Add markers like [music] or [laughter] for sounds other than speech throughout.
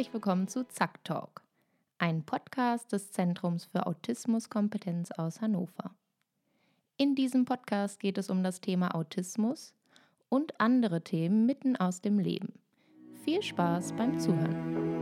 Herzlich willkommen zu Zack Talk, ein Podcast des Zentrums für Autismuskompetenz aus Hannover. In diesem Podcast geht es um das Thema Autismus und andere Themen mitten aus dem Leben. Viel Spaß beim Zuhören.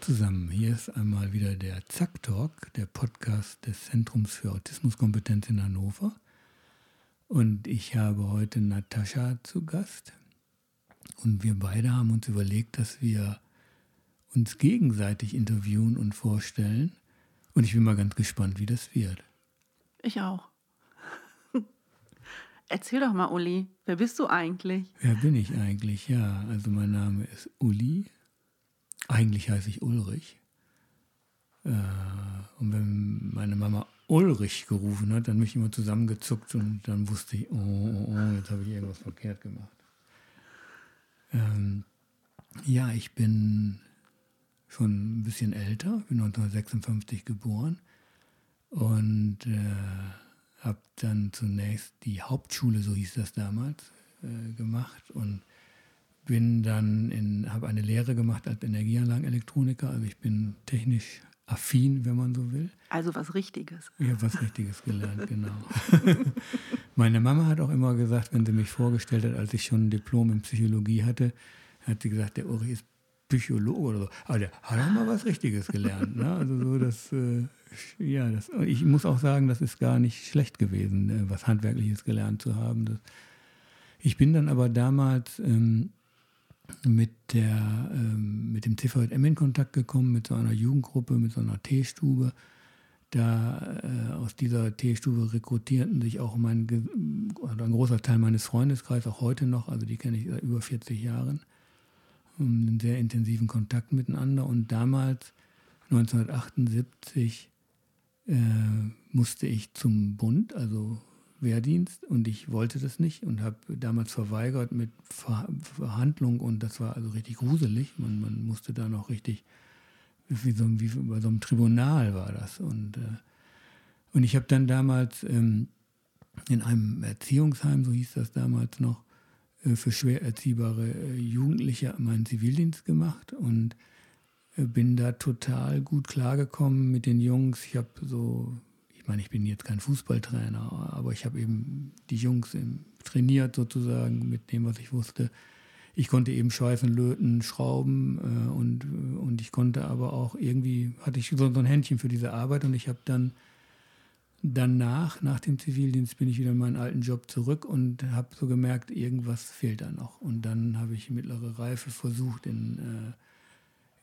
Zusammen, hier ist einmal wieder der Zack Talk, der Podcast des Zentrums für Autismuskompetenz in Hannover. Und ich habe heute Natascha zu Gast. Und wir beide haben uns überlegt, dass wir uns gegenseitig interviewen und vorstellen. Und ich bin mal ganz gespannt, wie das wird. Ich auch. [laughs] Erzähl doch mal, Uli, wer bist du eigentlich? Wer bin ich eigentlich? Ja, also mein Name ist Uli eigentlich heiße ich Ulrich. Äh, und wenn meine Mama Ulrich gerufen hat, dann bin ich immer zusammengezuckt und dann wusste ich, oh, oh, oh jetzt habe ich irgendwas verkehrt gemacht. Ähm, ja, ich bin schon ein bisschen älter, bin 1956 geboren und äh, habe dann zunächst die Hauptschule, so hieß das damals, äh, gemacht und bin dann in, habe eine Lehre gemacht als Energieanlagenelektroniker. Also ich bin technisch affin, wenn man so will. Also was Richtiges. Ich habe was Richtiges gelernt, genau. [laughs] Meine Mama hat auch immer gesagt, wenn sie mich vorgestellt hat, als ich schon ein Diplom in Psychologie hatte, hat sie gesagt, der Uri ist Psychologe oder so. Aber der hat auch mal was Richtiges gelernt. Ne? Also so das, äh, ja, das, ich muss auch sagen, das ist gar nicht schlecht gewesen, äh, was Handwerkliches gelernt zu haben. Das, ich bin dann aber damals ähm, mit, der, ähm, mit dem CVM in Kontakt gekommen, mit so einer Jugendgruppe, mit so einer Teestube. Da äh, aus dieser Teestube rekrutierten sich auch mein, also ein großer Teil meines Freundeskreises, auch heute noch, also die kenne ich seit über 40 Jahren, einen sehr intensiven Kontakt miteinander. Und damals, 1978, äh, musste ich zum Bund, also Wehrdienst und ich wollte das nicht und habe damals verweigert mit Ver Verhandlung und das war also richtig gruselig. Man, man musste da noch richtig, wie, so, wie bei so einem Tribunal war das. Und, äh, und ich habe dann damals ähm, in einem Erziehungsheim, so hieß das damals noch, äh, für schwer erziehbare äh, Jugendliche meinen Zivildienst gemacht und äh, bin da total gut klargekommen mit den Jungs. Ich habe so ich meine, ich bin jetzt kein Fußballtrainer, aber ich habe eben die Jungs trainiert sozusagen mit dem, was ich wusste. Ich konnte eben schweißen, löten, schrauben äh, und, und ich konnte aber auch irgendwie, hatte ich so, so ein Händchen für diese Arbeit und ich habe dann danach, nach dem Zivildienst, bin ich wieder in meinen alten Job zurück und habe so gemerkt, irgendwas fehlt da noch. Und dann habe ich mittlere Reife versucht in äh,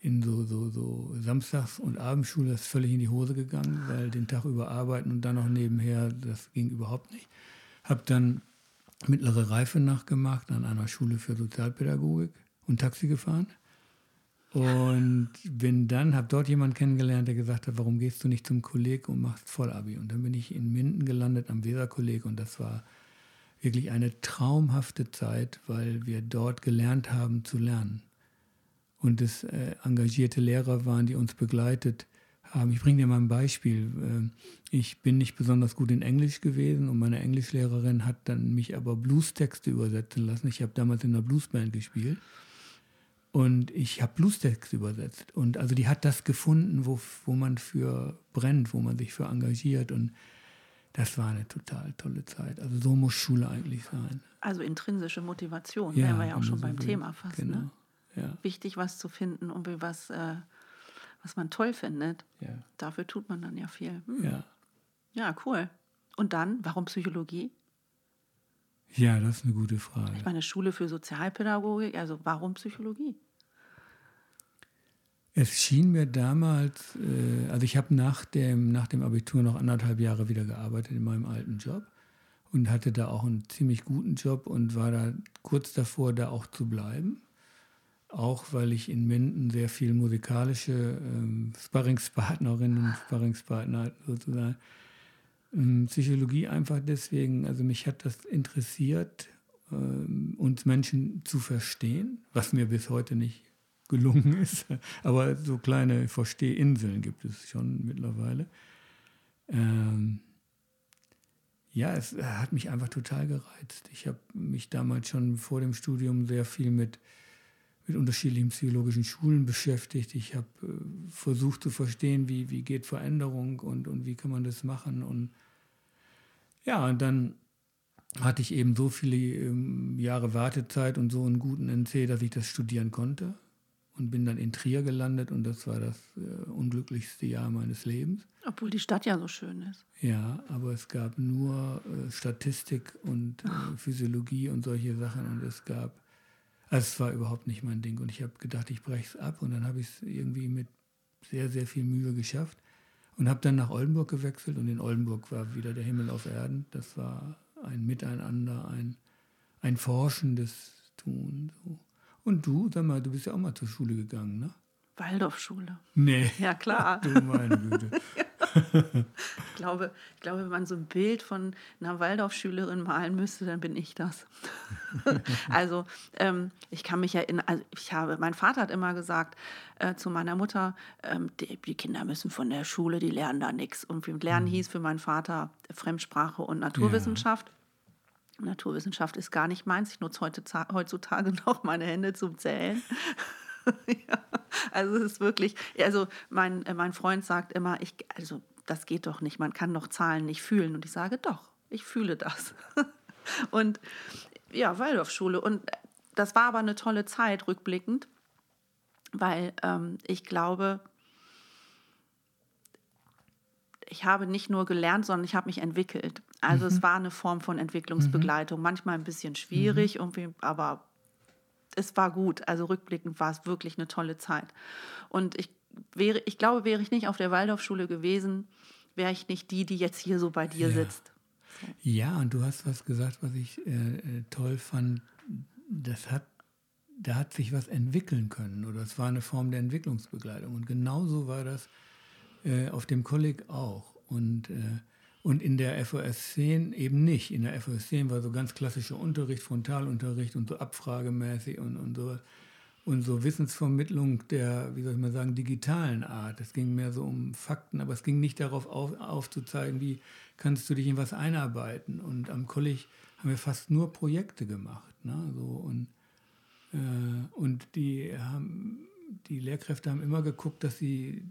in so, so, so Samstags- und Abendschule, ist völlig in die Hose gegangen, weil den Tag über arbeiten und dann noch nebenher, das ging überhaupt nicht. Habe dann mittlere Reife nachgemacht an einer Schule für Sozialpädagogik und Taxi gefahren. Und bin dann, habe dort jemanden kennengelernt, der gesagt hat, warum gehst du nicht zum Kolleg und machst Vollabi? Und dann bin ich in Minden gelandet am Weserkolleg und das war wirklich eine traumhafte Zeit, weil wir dort gelernt haben zu lernen und es äh, engagierte Lehrer waren, die uns begleitet haben. Ich bringe dir mal ein Beispiel. Äh, ich bin nicht besonders gut in Englisch gewesen und meine Englischlehrerin hat dann mich aber Bluestexte übersetzen lassen. Ich habe damals in einer Bluesband gespielt und ich habe Bluestexte übersetzt. Und also die hat das gefunden, wo, wo man für brennt, wo man sich für engagiert und das war eine total tolle Zeit. Also so muss Schule eigentlich sein. Also intrinsische Motivation, ja, wären wir ja auch schon beim so Thema fast. Ne? Genau. Ne? Ja. wichtig, was zu finden und was, äh, was man toll findet. Ja. Dafür tut man dann ja viel. Hm. Ja. Ja, cool. Und dann, warum Psychologie? Ja, das ist eine gute Frage. Ich meine, Schule für Sozialpädagogik, also warum Psychologie? Es schien mir damals, äh, also ich habe nach dem, nach dem Abitur noch anderthalb Jahre wieder gearbeitet in meinem alten Job und hatte da auch einen ziemlich guten Job und war da kurz davor, da auch zu bleiben auch weil ich in Minden sehr viel musikalische ähm, Sparringspartnerinnen und Sparringspartner sozusagen. Ähm, Psychologie einfach deswegen, also mich hat das interessiert, ähm, uns Menschen zu verstehen, was mir bis heute nicht gelungen [laughs] ist. Aber so kleine Verstehinseln gibt es schon mittlerweile. ähm, ja, es hat mich einfach total gereizt. Ich habe mich damals schon vor dem Studium sehr viel mit, mit unterschiedlichen psychologischen Schulen beschäftigt. Ich habe äh, versucht zu verstehen, wie, wie geht Veränderung und, und wie kann man das machen. Und ja, und dann hatte ich eben so viele ähm, Jahre Wartezeit und so einen guten NC, dass ich das studieren konnte und bin dann in Trier gelandet und das war das äh, unglücklichste Jahr meines Lebens. Obwohl die Stadt ja so schön ist. Ja, aber es gab nur äh, Statistik und äh, Physiologie und solche Sachen und es gab, also es war überhaupt nicht mein Ding und ich habe gedacht, ich breche es ab und dann habe ich es irgendwie mit sehr, sehr viel Mühe geschafft und habe dann nach Oldenburg gewechselt und in Oldenburg war wieder der Himmel auf Erden. Das war ein Miteinander, ein, ein forschendes Tun. So. Und du, sag mal, du bist ja auch mal zur Schule gegangen, ne? Waldorfschule. Nee. Ja, klar. du meine Güte. [laughs] ich, glaube, ich glaube, wenn man so ein Bild von einer Waldorfschülerin malen müsste, dann bin ich das. [laughs] also ähm, ich kann mich erinnern, also ich habe, mein Vater hat immer gesagt äh, zu meiner Mutter, ähm, die, die, Kinder müssen von der Schule, die lernen da nichts. Und Lernen mhm. hieß für meinen Vater Fremdsprache und Naturwissenschaft. Ja. Naturwissenschaft ist gar nicht meins. Ich nutze heutzutage [laughs] noch meine Hände zum Zählen. [laughs] ja, also es ist wirklich, also mein, äh, mein Freund sagt immer, ich, also das geht doch nicht, man kann doch Zahlen nicht fühlen. Und ich sage, doch, ich fühle das. [laughs] und ja, Waldorfschule. Und das war aber eine tolle Zeit, rückblickend, weil ähm, ich glaube, ich habe nicht nur gelernt, sondern ich habe mich entwickelt. Also mhm. es war eine Form von Entwicklungsbegleitung, mhm. manchmal ein bisschen schwierig, mhm. irgendwie, aber es war gut. Also rückblickend war es wirklich eine tolle Zeit. Und ich wäre, ich glaube, wäre ich nicht auf der Waldorfschule gewesen, wäre ich nicht die, die jetzt hier so bei dir ja. sitzt. Ja, und du hast was gesagt, was ich äh, äh, toll fand. Das hat, da hat sich was entwickeln können oder es war eine Form der Entwicklungsbegleitung. Und genauso war das äh, auf dem Kolleg auch. Und äh, und in der FOS 10 eben nicht. In der FOS 10 war so ganz klassischer Unterricht, Frontalunterricht und so abfragemäßig und, und so. Und so Wissensvermittlung der, wie soll ich mal sagen, digitalen Art. Es ging mehr so um Fakten, aber es ging nicht darauf auf, aufzuzeigen, wie kannst du dich in was einarbeiten. Und am Kolleg haben wir fast nur Projekte gemacht. Ne? So, und, äh, und die, haben, die Lehrkräfte haben immer geguckt, dass sie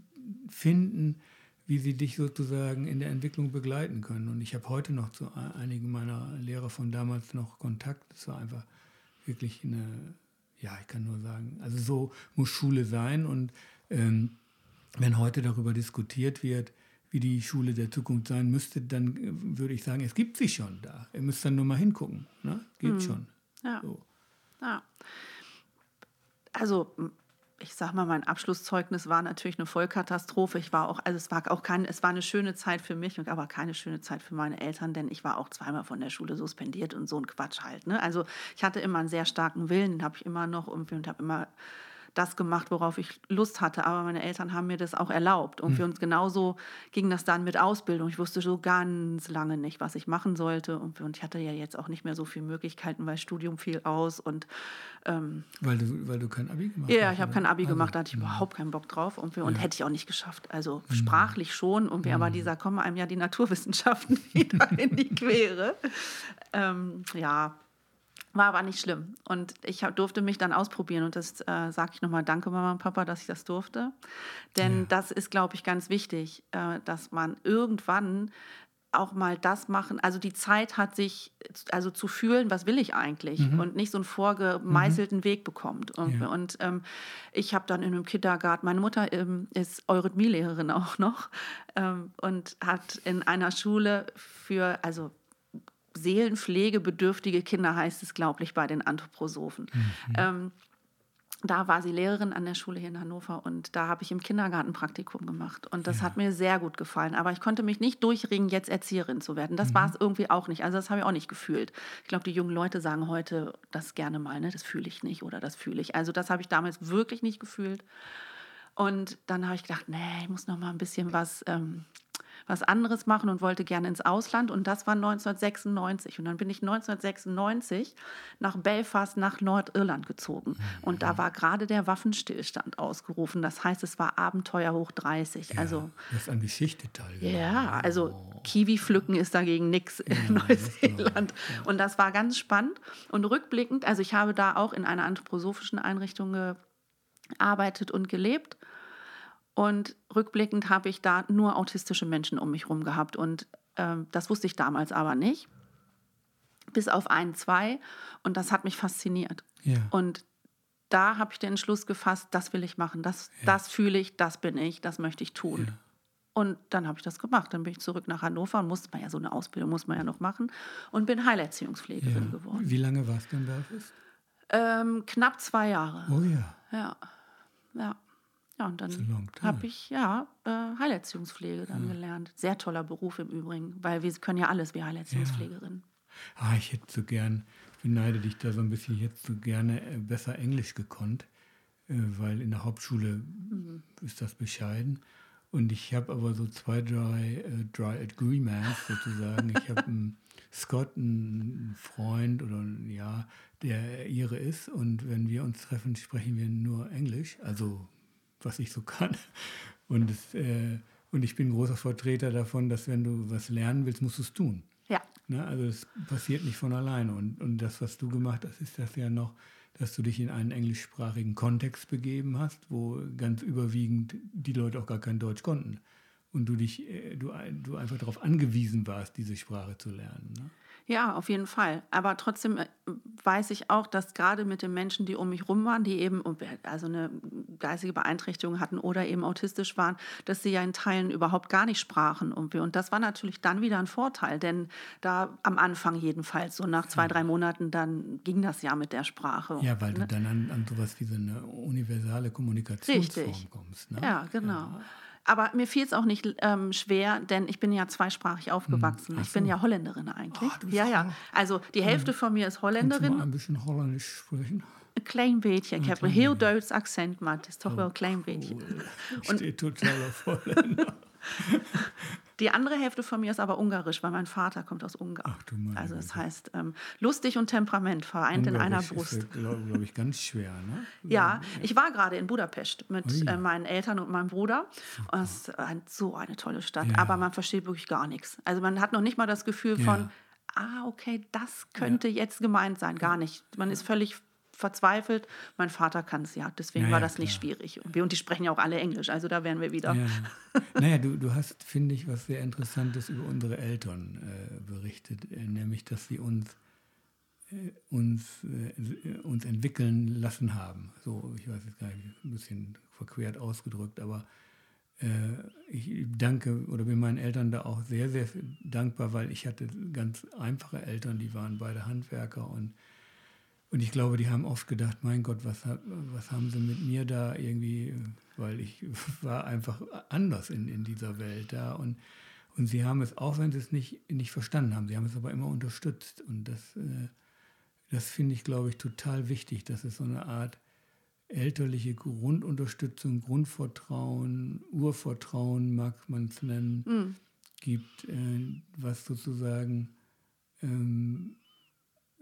finden, wie sie dich sozusagen in der Entwicklung begleiten können. Und ich habe heute noch zu einigen meiner Lehrer von damals noch Kontakt. Das war einfach wirklich eine, ja, ich kann nur sagen, also so muss Schule sein. Und ähm, wenn heute darüber diskutiert wird, wie die Schule der Zukunft sein müsste, dann äh, würde ich sagen, es gibt sie schon da. Ihr müsst dann nur mal hingucken. Ne? Geht hm. schon. Ja. So. ja. Also ich sag mal, mein Abschlusszeugnis war natürlich eine Vollkatastrophe. Ich war auch, also es war auch kein, es war eine schöne Zeit für mich, aber keine schöne Zeit für meine Eltern, denn ich war auch zweimal von der Schule suspendiert und so ein Quatsch halt. Ne? Also ich hatte immer einen sehr starken Willen, den habe ich immer noch und habe immer das gemacht, worauf ich Lust hatte. Aber meine Eltern haben mir das auch erlaubt. Und mhm. für uns genauso ging das dann mit Ausbildung. Ich wusste so ganz lange nicht, was ich machen sollte. Und, und ich hatte ja jetzt auch nicht mehr so viele Möglichkeiten, weil Studium fiel aus. Und, ähm, weil, du, weil du kein Abi gemacht hast? Ja, ich habe kein Abi also, gemacht, da hatte ich mh. überhaupt keinen Bock drauf. Und, und ja. hätte ich auch nicht geschafft. Also mhm. sprachlich schon. Und mhm. aber dieser kommen einem ja die Naturwissenschaften [laughs] wieder in die Quere. Ähm, ja, war aber nicht schlimm. Und ich hab, durfte mich dann ausprobieren. Und das äh, sage ich nochmal, danke Mama und Papa, dass ich das durfte. Denn ja. das ist, glaube ich, ganz wichtig, äh, dass man irgendwann auch mal das machen, also die Zeit hat sich, also zu fühlen, was will ich eigentlich mhm. und nicht so einen vorgemeißelten mhm. Weg bekommt. Und, ja. und ähm, ich habe dann in einem Kindergarten, meine Mutter ähm, ist Eurythmielehrerin [laughs] auch noch ähm, und hat in einer Schule für, also seelenpflegebedürftige Kinder heißt es, glaube ich, bei den Anthroposophen. Mhm. Ähm, da war sie Lehrerin an der Schule hier in Hannover und da habe ich im Kindergarten Praktikum gemacht. Und das ja. hat mir sehr gut gefallen. Aber ich konnte mich nicht durchringen, jetzt Erzieherin zu werden. Das mhm. war es irgendwie auch nicht. Also das habe ich auch nicht gefühlt. Ich glaube, die jungen Leute sagen heute das gerne mal, ne? das fühle ich nicht oder das fühle ich. Also das habe ich damals wirklich nicht gefühlt. Und dann habe ich gedacht, nee, ich muss noch mal ein bisschen was ähm, was anderes machen und wollte gerne ins Ausland. Und das war 1996. Und dann bin ich 1996 nach Belfast nach Nordirland gezogen. Mhm. Und da war gerade der Waffenstillstand ausgerufen. Das heißt, es war Abenteuer hoch 30. Ja, also, das ist an Geschichte teilweise. Ja, also oh. Kiwi pflücken ist dagegen nichts in ja, Neuseeland. Und das war ganz spannend. Und rückblickend, also ich habe da auch in einer anthroposophischen Einrichtung gearbeitet und gelebt. Und rückblickend habe ich da nur autistische Menschen um mich herum gehabt. Und äh, das wusste ich damals aber nicht. Bis auf ein, zwei. Und das hat mich fasziniert. Ja. Und da habe ich den Entschluss gefasst, das will ich machen. Das, ja. das fühle ich, das bin ich, das möchte ich tun. Ja. Und dann habe ich das gemacht. Dann bin ich zurück nach Hannover und musste man ja so eine Ausbildung muss man ja noch machen und bin Heilerziehungspflegerin geworden. Wie lange warst du in Belfast? Ähm, knapp zwei Jahre. Oh ja. Ja. Ja. Ja, und dann habe ich ja äh, Heilerziehungspflege dann ja. gelernt. Sehr toller Beruf im Übrigen, weil wir können ja alles wie Heilerziehungspflegerin. Ja. Ah, ich hätte so gern, beneide dich da so ein bisschen, ich hätte so gerne äh, besser Englisch gekonnt, äh, weil in der Hauptschule mhm. ist das bescheiden. Und ich habe aber so zwei, drei äh, Dry Agreements sozusagen. ich habe [laughs] einen Scott, einen Freund oder ja, der ihre ist. Und wenn wir uns treffen, sprechen wir nur Englisch. Also was ich so kann. Und, es, äh, und ich bin großer Vertreter davon, dass wenn du was lernen willst, musst du es tun. Ja. Ne? Also es passiert nicht von alleine. Und, und das, was du gemacht hast, ist das ja noch, dass du dich in einen englischsprachigen Kontext begeben hast, wo ganz überwiegend die Leute auch gar kein Deutsch konnten. Und du dich, äh, du, du einfach darauf angewiesen warst, diese Sprache zu lernen. Ne? Ja, auf jeden Fall. Aber trotzdem äh, weiß ich auch, dass gerade mit den Menschen, die um mich rum waren, die eben also eine geistige Beeinträchtigung hatten oder eben autistisch waren, dass sie ja in Teilen überhaupt gar nicht sprachen. Und das war natürlich dann wieder ein Vorteil, denn da am Anfang jedenfalls, so nach zwei, drei Monaten, dann ging das ja mit der Sprache. Ja, weil ne? du dann an, an sowas wie so eine universale Kommunikationsform Richtig. kommst. Ne? Ja, genau. Ja. Aber mir fiel es auch nicht ähm, schwer, denn ich bin ja zweisprachig aufgewachsen. Hm. Ich bin ja Holländerin eigentlich. Oh, ja, ja. Also die Hälfte hm. von mir ist Holländerin. Mal ein bisschen Holländisch sprechen? Een klein beetje. Ik heb een heel Duits accent, maar het is toch wel een klein beetje. Ich stehe total auf Holländer. [laughs] Die andere Hälfte von mir ist aber ungarisch, weil mein Vater kommt aus Ungarn. Ach du meine Also das heißt, ähm, lustig und Temperament vereint Ungarisch in einer Brust. Ist, glaube glaub ich, ganz schwer. Ne? ja, ich war gerade in Budapest mit äh, meinen Eltern und meinem Bruder. Und es ist ein, so eine tolle Stadt, ja. aber man versteht wirklich gar nichts. Also man hat noch nicht mal das Gefühl ja. von, ah, okay, das könnte ja. jetzt gemeint sein. Gar nicht. Man ist völlig verzweifelt. Mein Vater kann es ja, deswegen naja, war das klar. nicht schwierig. Und, wir, und die sprechen ja auch alle Englisch, also da wären wir wieder. Ja. [laughs] naja, du, du hast, finde ich, was sehr Interessantes über unsere Eltern äh, berichtet, äh, nämlich, dass sie uns, äh, uns, äh, uns entwickeln lassen haben. So, ich weiß jetzt gar nicht, ein bisschen verquert ausgedrückt, aber äh, ich danke oder bin meinen Eltern da auch sehr, sehr dankbar, weil ich hatte ganz einfache Eltern, die waren beide Handwerker und und ich glaube, die haben oft gedacht, mein Gott, was, was haben sie mit mir da irgendwie, weil ich [laughs] war einfach anders in, in dieser Welt da. Und, und sie haben es, auch wenn sie es nicht, nicht verstanden haben, sie haben es aber immer unterstützt. Und das, äh, das finde ich, glaube ich, total wichtig, dass es so eine Art elterliche Grundunterstützung, Grundvertrauen, Urvertrauen, mag man es nennen, mhm. gibt, äh, was sozusagen ähm,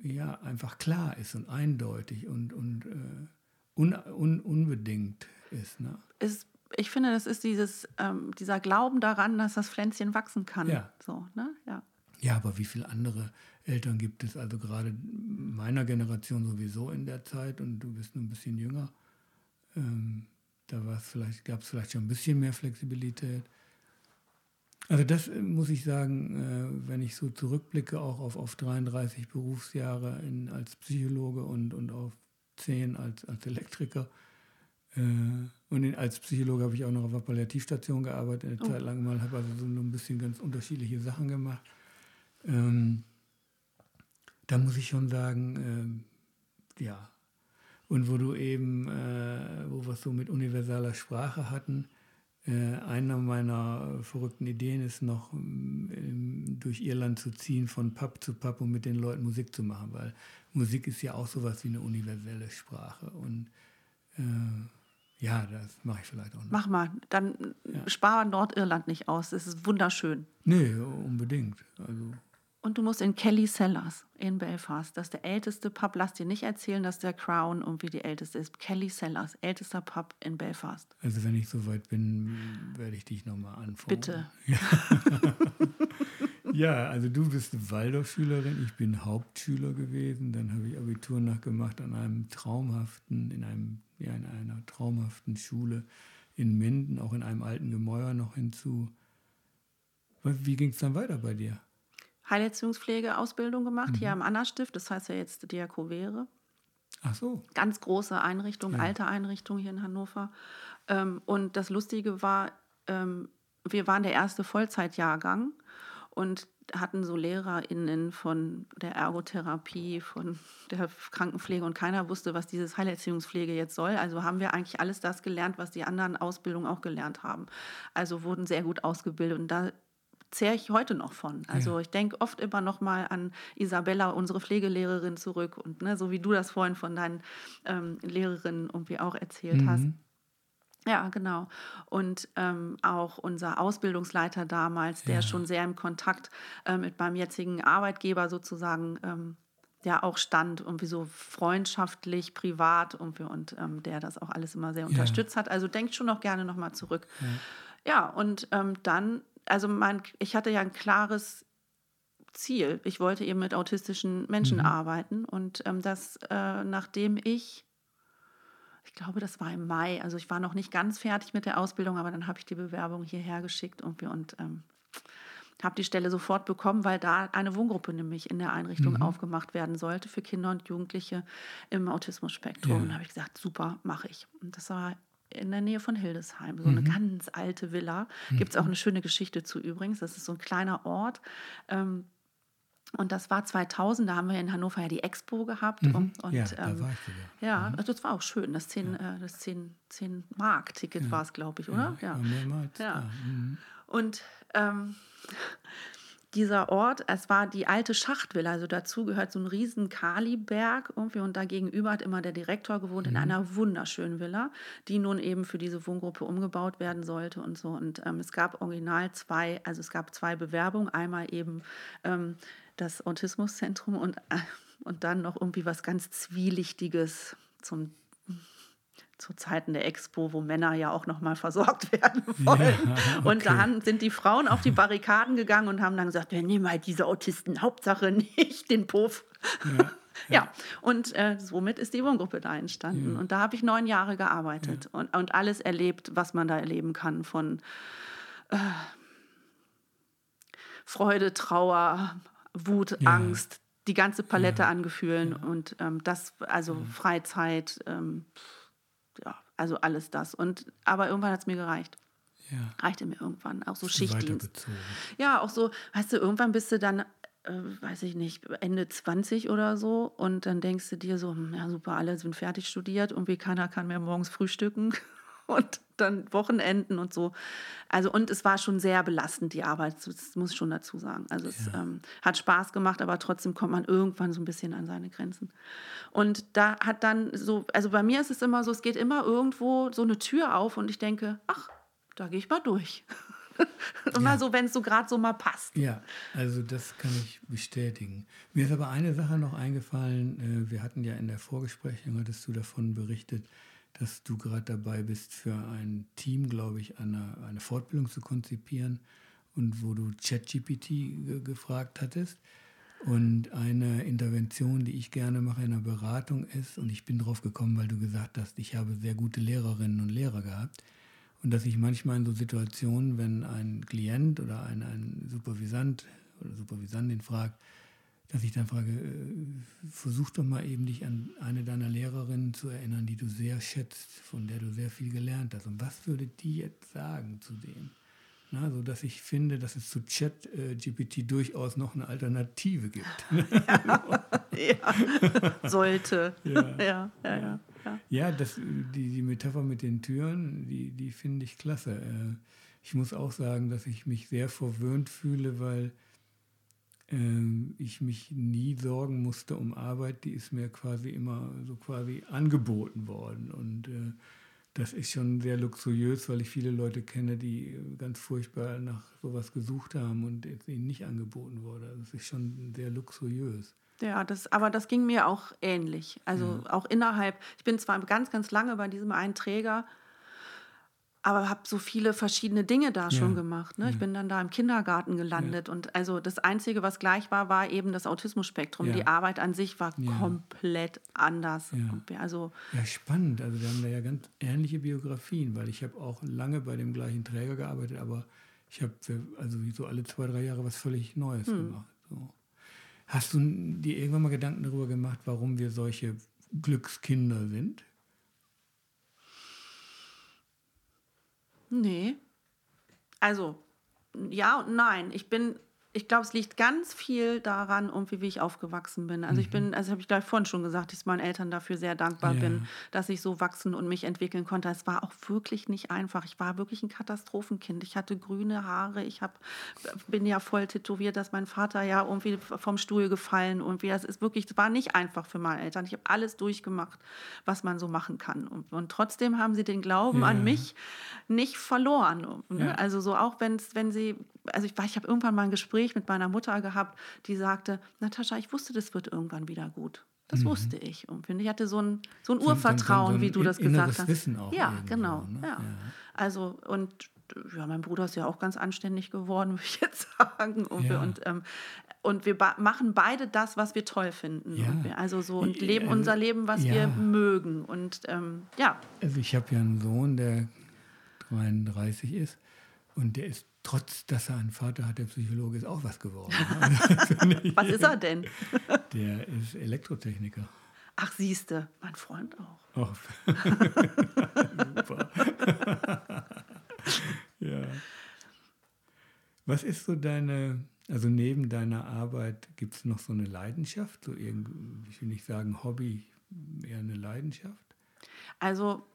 ja, einfach klar ist und eindeutig und, und äh, un, un, unbedingt ist. Ne? ist. Ich finde, das ist dieses, ähm, dieser Glauben daran, dass das Pflänzchen wachsen kann. Ja. So, ne? ja. ja, aber wie viele andere Eltern gibt es, also gerade meiner Generation sowieso in der Zeit und du bist nur ein bisschen jünger, ähm, da vielleicht, gab es vielleicht schon ein bisschen mehr Flexibilität. Also das äh, muss ich sagen, äh, wenn ich so zurückblicke, auch auf, auf 33 Berufsjahre in, als Psychologe und, und auf 10 als, als Elektriker. Äh, und in, als Psychologe habe ich auch noch auf einer Palliativstation gearbeitet, eine oh. Zeit lang mal, habe also so ein bisschen ganz unterschiedliche Sachen gemacht. Ähm, da muss ich schon sagen, äh, ja. Und wo du eben, äh, wo wir es so mit universaler Sprache hatten, äh, eine meiner verrückten Ideen ist noch, ähm, durch Irland zu ziehen, von Pub zu Pub und mit den Leuten Musik zu machen, weil Musik ist ja auch sowas wie eine universelle Sprache. Und äh, Ja, das mache ich vielleicht auch noch. Mach mal, dann ja. spar Nordirland nicht aus. Es ist wunderschön. Nee, unbedingt. Also und du musst in Kelly Cellars in Belfast. Das ist der älteste Pub. Lass dir nicht erzählen, dass der Crown irgendwie die älteste ist. Kelly Cellars, ältester Pub in Belfast. Also wenn ich soweit bin, werde ich dich nochmal anfangen. Bitte. Ja. [laughs] ja, also du bist Waldorfschülerin, ich bin Hauptschüler gewesen. Dann habe ich Abitur nachgemacht an einem traumhaften, in einem, ja, in einer traumhaften Schule in Minden, auch in einem alten Gemäuer noch hinzu. Wie ging es dann weiter bei dir? Heilerziehungspflegeausbildung gemacht, mhm. hier am Anna-Stift, das heißt ja jetzt Diakovere. Ach so. Ganz große Einrichtung, ja. alte Einrichtung hier in Hannover. Ähm, und das Lustige war, ähm, wir waren der erste Vollzeitjahrgang und hatten so LehrerInnen von der Ergotherapie, von der Krankenpflege und keiner wusste, was dieses Heilerziehungspflege jetzt soll. Also haben wir eigentlich alles das gelernt, was die anderen Ausbildungen auch gelernt haben. Also wurden sehr gut ausgebildet und da zehre ich heute noch von. Also ja. ich denke oft immer noch mal an Isabella, unsere Pflegelehrerin, zurück und ne, so wie du das vorhin von deinen ähm, Lehrerinnen irgendwie auch erzählt mhm. hast. Ja, genau. Und ähm, auch unser Ausbildungsleiter damals, der ja. schon sehr im Kontakt äh, mit meinem jetzigen Arbeitgeber sozusagen ähm, der auch stand, irgendwie so freundschaftlich, privat irgendwie und ähm, der das auch alles immer sehr unterstützt ja. hat. Also denkt schon noch gerne nochmal zurück. Ja, ja und ähm, dann also mein, ich hatte ja ein klares Ziel. Ich wollte eben mit autistischen Menschen mhm. arbeiten und ähm, das, äh, nachdem ich, ich glaube, das war im Mai, also ich war noch nicht ganz fertig mit der Ausbildung, aber dann habe ich die Bewerbung hierher geschickt und, und ähm, habe die Stelle sofort bekommen, weil da eine Wohngruppe nämlich in der Einrichtung mhm. aufgemacht werden sollte für Kinder und Jugendliche im Autismus-Spektrum. Ja. Und da habe ich gesagt, super, mache ich. Und das war in der Nähe von Hildesheim, so eine mhm. ganz alte Villa. Mhm. Gibt es auch eine schöne Geschichte zu übrigens. Das ist so ein kleiner Ort. Ähm, und das war 2000, da haben wir in Hannover ja die Expo gehabt. Mhm. Und, und, ja, ähm, da war ich wieder. Ja, mhm. also das war auch schön. Das 10, ja. äh, das 10, 10 Mark-Ticket ja. war es, glaube ich, oder? Ja, ja. mehrmals. Ja. Mhm. Und ähm, dieser Ort, es war die alte Schachtvilla, also dazu gehört so ein riesen Kaliberg irgendwie und da gegenüber hat immer der Direktor gewohnt mhm. in einer wunderschönen Villa, die nun eben für diese Wohngruppe umgebaut werden sollte und so. Und ähm, es gab original zwei, also es gab zwei Bewerbungen, einmal eben ähm, das Autismuszentrum und, äh, und dann noch irgendwie was ganz Zwielichtiges zum zu Zeiten der Expo, wo Männer ja auch noch mal versorgt [laughs] werden wollen. [laughs] Ja, okay. Und dann sind die Frauen auf die Barrikaden gegangen und haben dann gesagt, wir nehmen halt diese Autisten, Hauptsache nicht den Puff. Ja, [laughs] ja. ja. und äh, somit ist die Wohngruppe da entstanden. Und da habe ich neun Jahre gearbeitet und, und alles erlebt, was man da erleben kann von äh, Freude, Trauer, Wut, Angst, die ganze Palette an Gefühlen und ähm, das, also Freizeit, ähm, ja, also alles das. Und aber irgendwann hat es mir gereicht. Ja. Reichte mir irgendwann. Auch so Schichtdienst. Ja, auch so, weißt du, irgendwann bist du dann, äh, weiß ich nicht, Ende 20 oder so und dann denkst du dir so, hm, ja super, alle sind fertig studiert, irgendwie keiner kann mehr morgens frühstücken [laughs] und dann Wochenenden und so. Also und es war schon sehr belastend, die Arbeit, das muss ich schon dazu sagen. Also es ja. ähm, hat Spaß gemacht, aber trotzdem kommt man irgendwann so ein bisschen an seine Grenzen. Und da hat dann so, also bei mir ist es immer so, es geht immer irgendwo so eine Tür auf und ich denke, ach, da gehe ich mal durch. [laughs] immer ja. so, wenn es so gerade so mal passt. Ja, also das kann ich bestätigen. Mir ist aber eine Sache noch eingefallen. Äh, wir hatten ja in der Vorgesprächung, hattest du davon berichtet, dass du gerade dabei bist, für ein Team, glaube ich, eine, eine Fortbildung zu konzipieren und wo du ChatGPT ge gefragt hattest. Und eine Intervention, die ich gerne mache in einer Beratung ist, und ich bin drauf gekommen, weil du gesagt hast, ich habe sehr gute Lehrerinnen und Lehrer gehabt. Und dass ich manchmal in so Situationen, wenn ein Klient oder ein, ein Supervisant oder Supervisantin fragt, dass ich dann frage, äh, versuch doch mal eben dich an eine deiner Lehrerinnen zu erinnern, die du sehr schätzt, von der du sehr viel gelernt hast. Und was würde die jetzt sagen zu dem? Na, so dass ich finde, dass es zu Chat-GPT äh, durchaus noch eine Alternative gibt. Ja, [laughs] [laughs] ja. sollte. Ja, ja, ja. ja, ja. ja das, die, die Metapher mit den Türen, die, die finde ich klasse. Äh, ich muss auch sagen, dass ich mich sehr verwöhnt fühle, weil ich mich nie sorgen musste um Arbeit, die ist mir quasi immer so quasi angeboten worden. Und äh, das ist schon sehr luxuriös, weil ich viele Leute kenne, die ganz furchtbar nach sowas gesucht haben und es ihnen nicht angeboten wurde. Also es ist schon sehr luxuriös. Ja, das, aber das ging mir auch ähnlich. Also ja. auch innerhalb, ich bin zwar ganz, ganz lange bei diesem einen Träger, aber habe so viele verschiedene Dinge da ja. schon gemacht. Ne? Ja. Ich bin dann da im Kindergarten gelandet ja. und also das Einzige, was gleich war, war eben das Autismus-Spektrum. Die Arbeit an sich war komplett anders. Also, ja, spannend. Also wir haben da ja ganz ähnliche Biografien, weil ich habe auch lange bei dem gleichen Träger gearbeitet, aber ich habe also so alle zwei, drei Jahre was völlig Neues hm. gemacht. So. Hast du dir irgendwann mal Gedanken darüber gemacht, warum wir solche Glückskinder sind? Nee. Also, ja und nein. Ich bin ich glaube, es liegt ganz viel daran, irgendwie, wie ich aufgewachsen bin. Also mhm. ich bin, also habe ich gleich vorhin schon gesagt, dass ich meinen Eltern dafür sehr dankbar ja. bin, dass ich so wachsen und mich entwickeln konnte. Es war auch wirklich nicht einfach. Ich war wirklich ein Katastrophenkind. Ich hatte grüne Haare. Ich hab, bin ja voll tätowiert, dass mein Vater ja irgendwie vom Stuhl gefallen irgendwie. Das ist wirklich, es war nicht einfach für meine Eltern. Ich habe alles durchgemacht, was man so machen kann. Und, und trotzdem haben sie den Glauben ja. an mich nicht verloren. Ne? Ja. Also so auch wenn wenn sie also ich, ich habe irgendwann mal ein Gespräch mit meiner Mutter gehabt, die sagte, Natascha, ich wusste, das wird irgendwann wieder gut. Das mhm. wusste ich. Und finde, ich hatte so ein, so ein Urvertrauen, so, so, so ein wie du das gesagt hast. Wissen auch ja, genau. Ne? Ja. ja. Also, und ja, mein Bruder ist ja auch ganz anständig geworden, [laughs] würde ich jetzt sagen. Und, ja. wir, und, ähm, und wir machen beide das, was wir toll finden. Ja. Wir also so und leben also, unser Leben, was ja. wir mögen. Und ähm, ja. Also ich habe ja einen Sohn, der 33 ist. Und der ist, trotz dass er einen Vater hat, der Psychologe ist, auch was geworden. [laughs] was ist er denn? [laughs] Der ist Elektrotechniker. Ach, siehste, mein Freund auch. Oh. [laughs] Super. ja. Was ist so deine, also neben deiner Arbeit, gibt es noch so eine Leidenschaft? So irgendwie, ich will nicht sagen Hobby, eher eine Leidenschaft? Also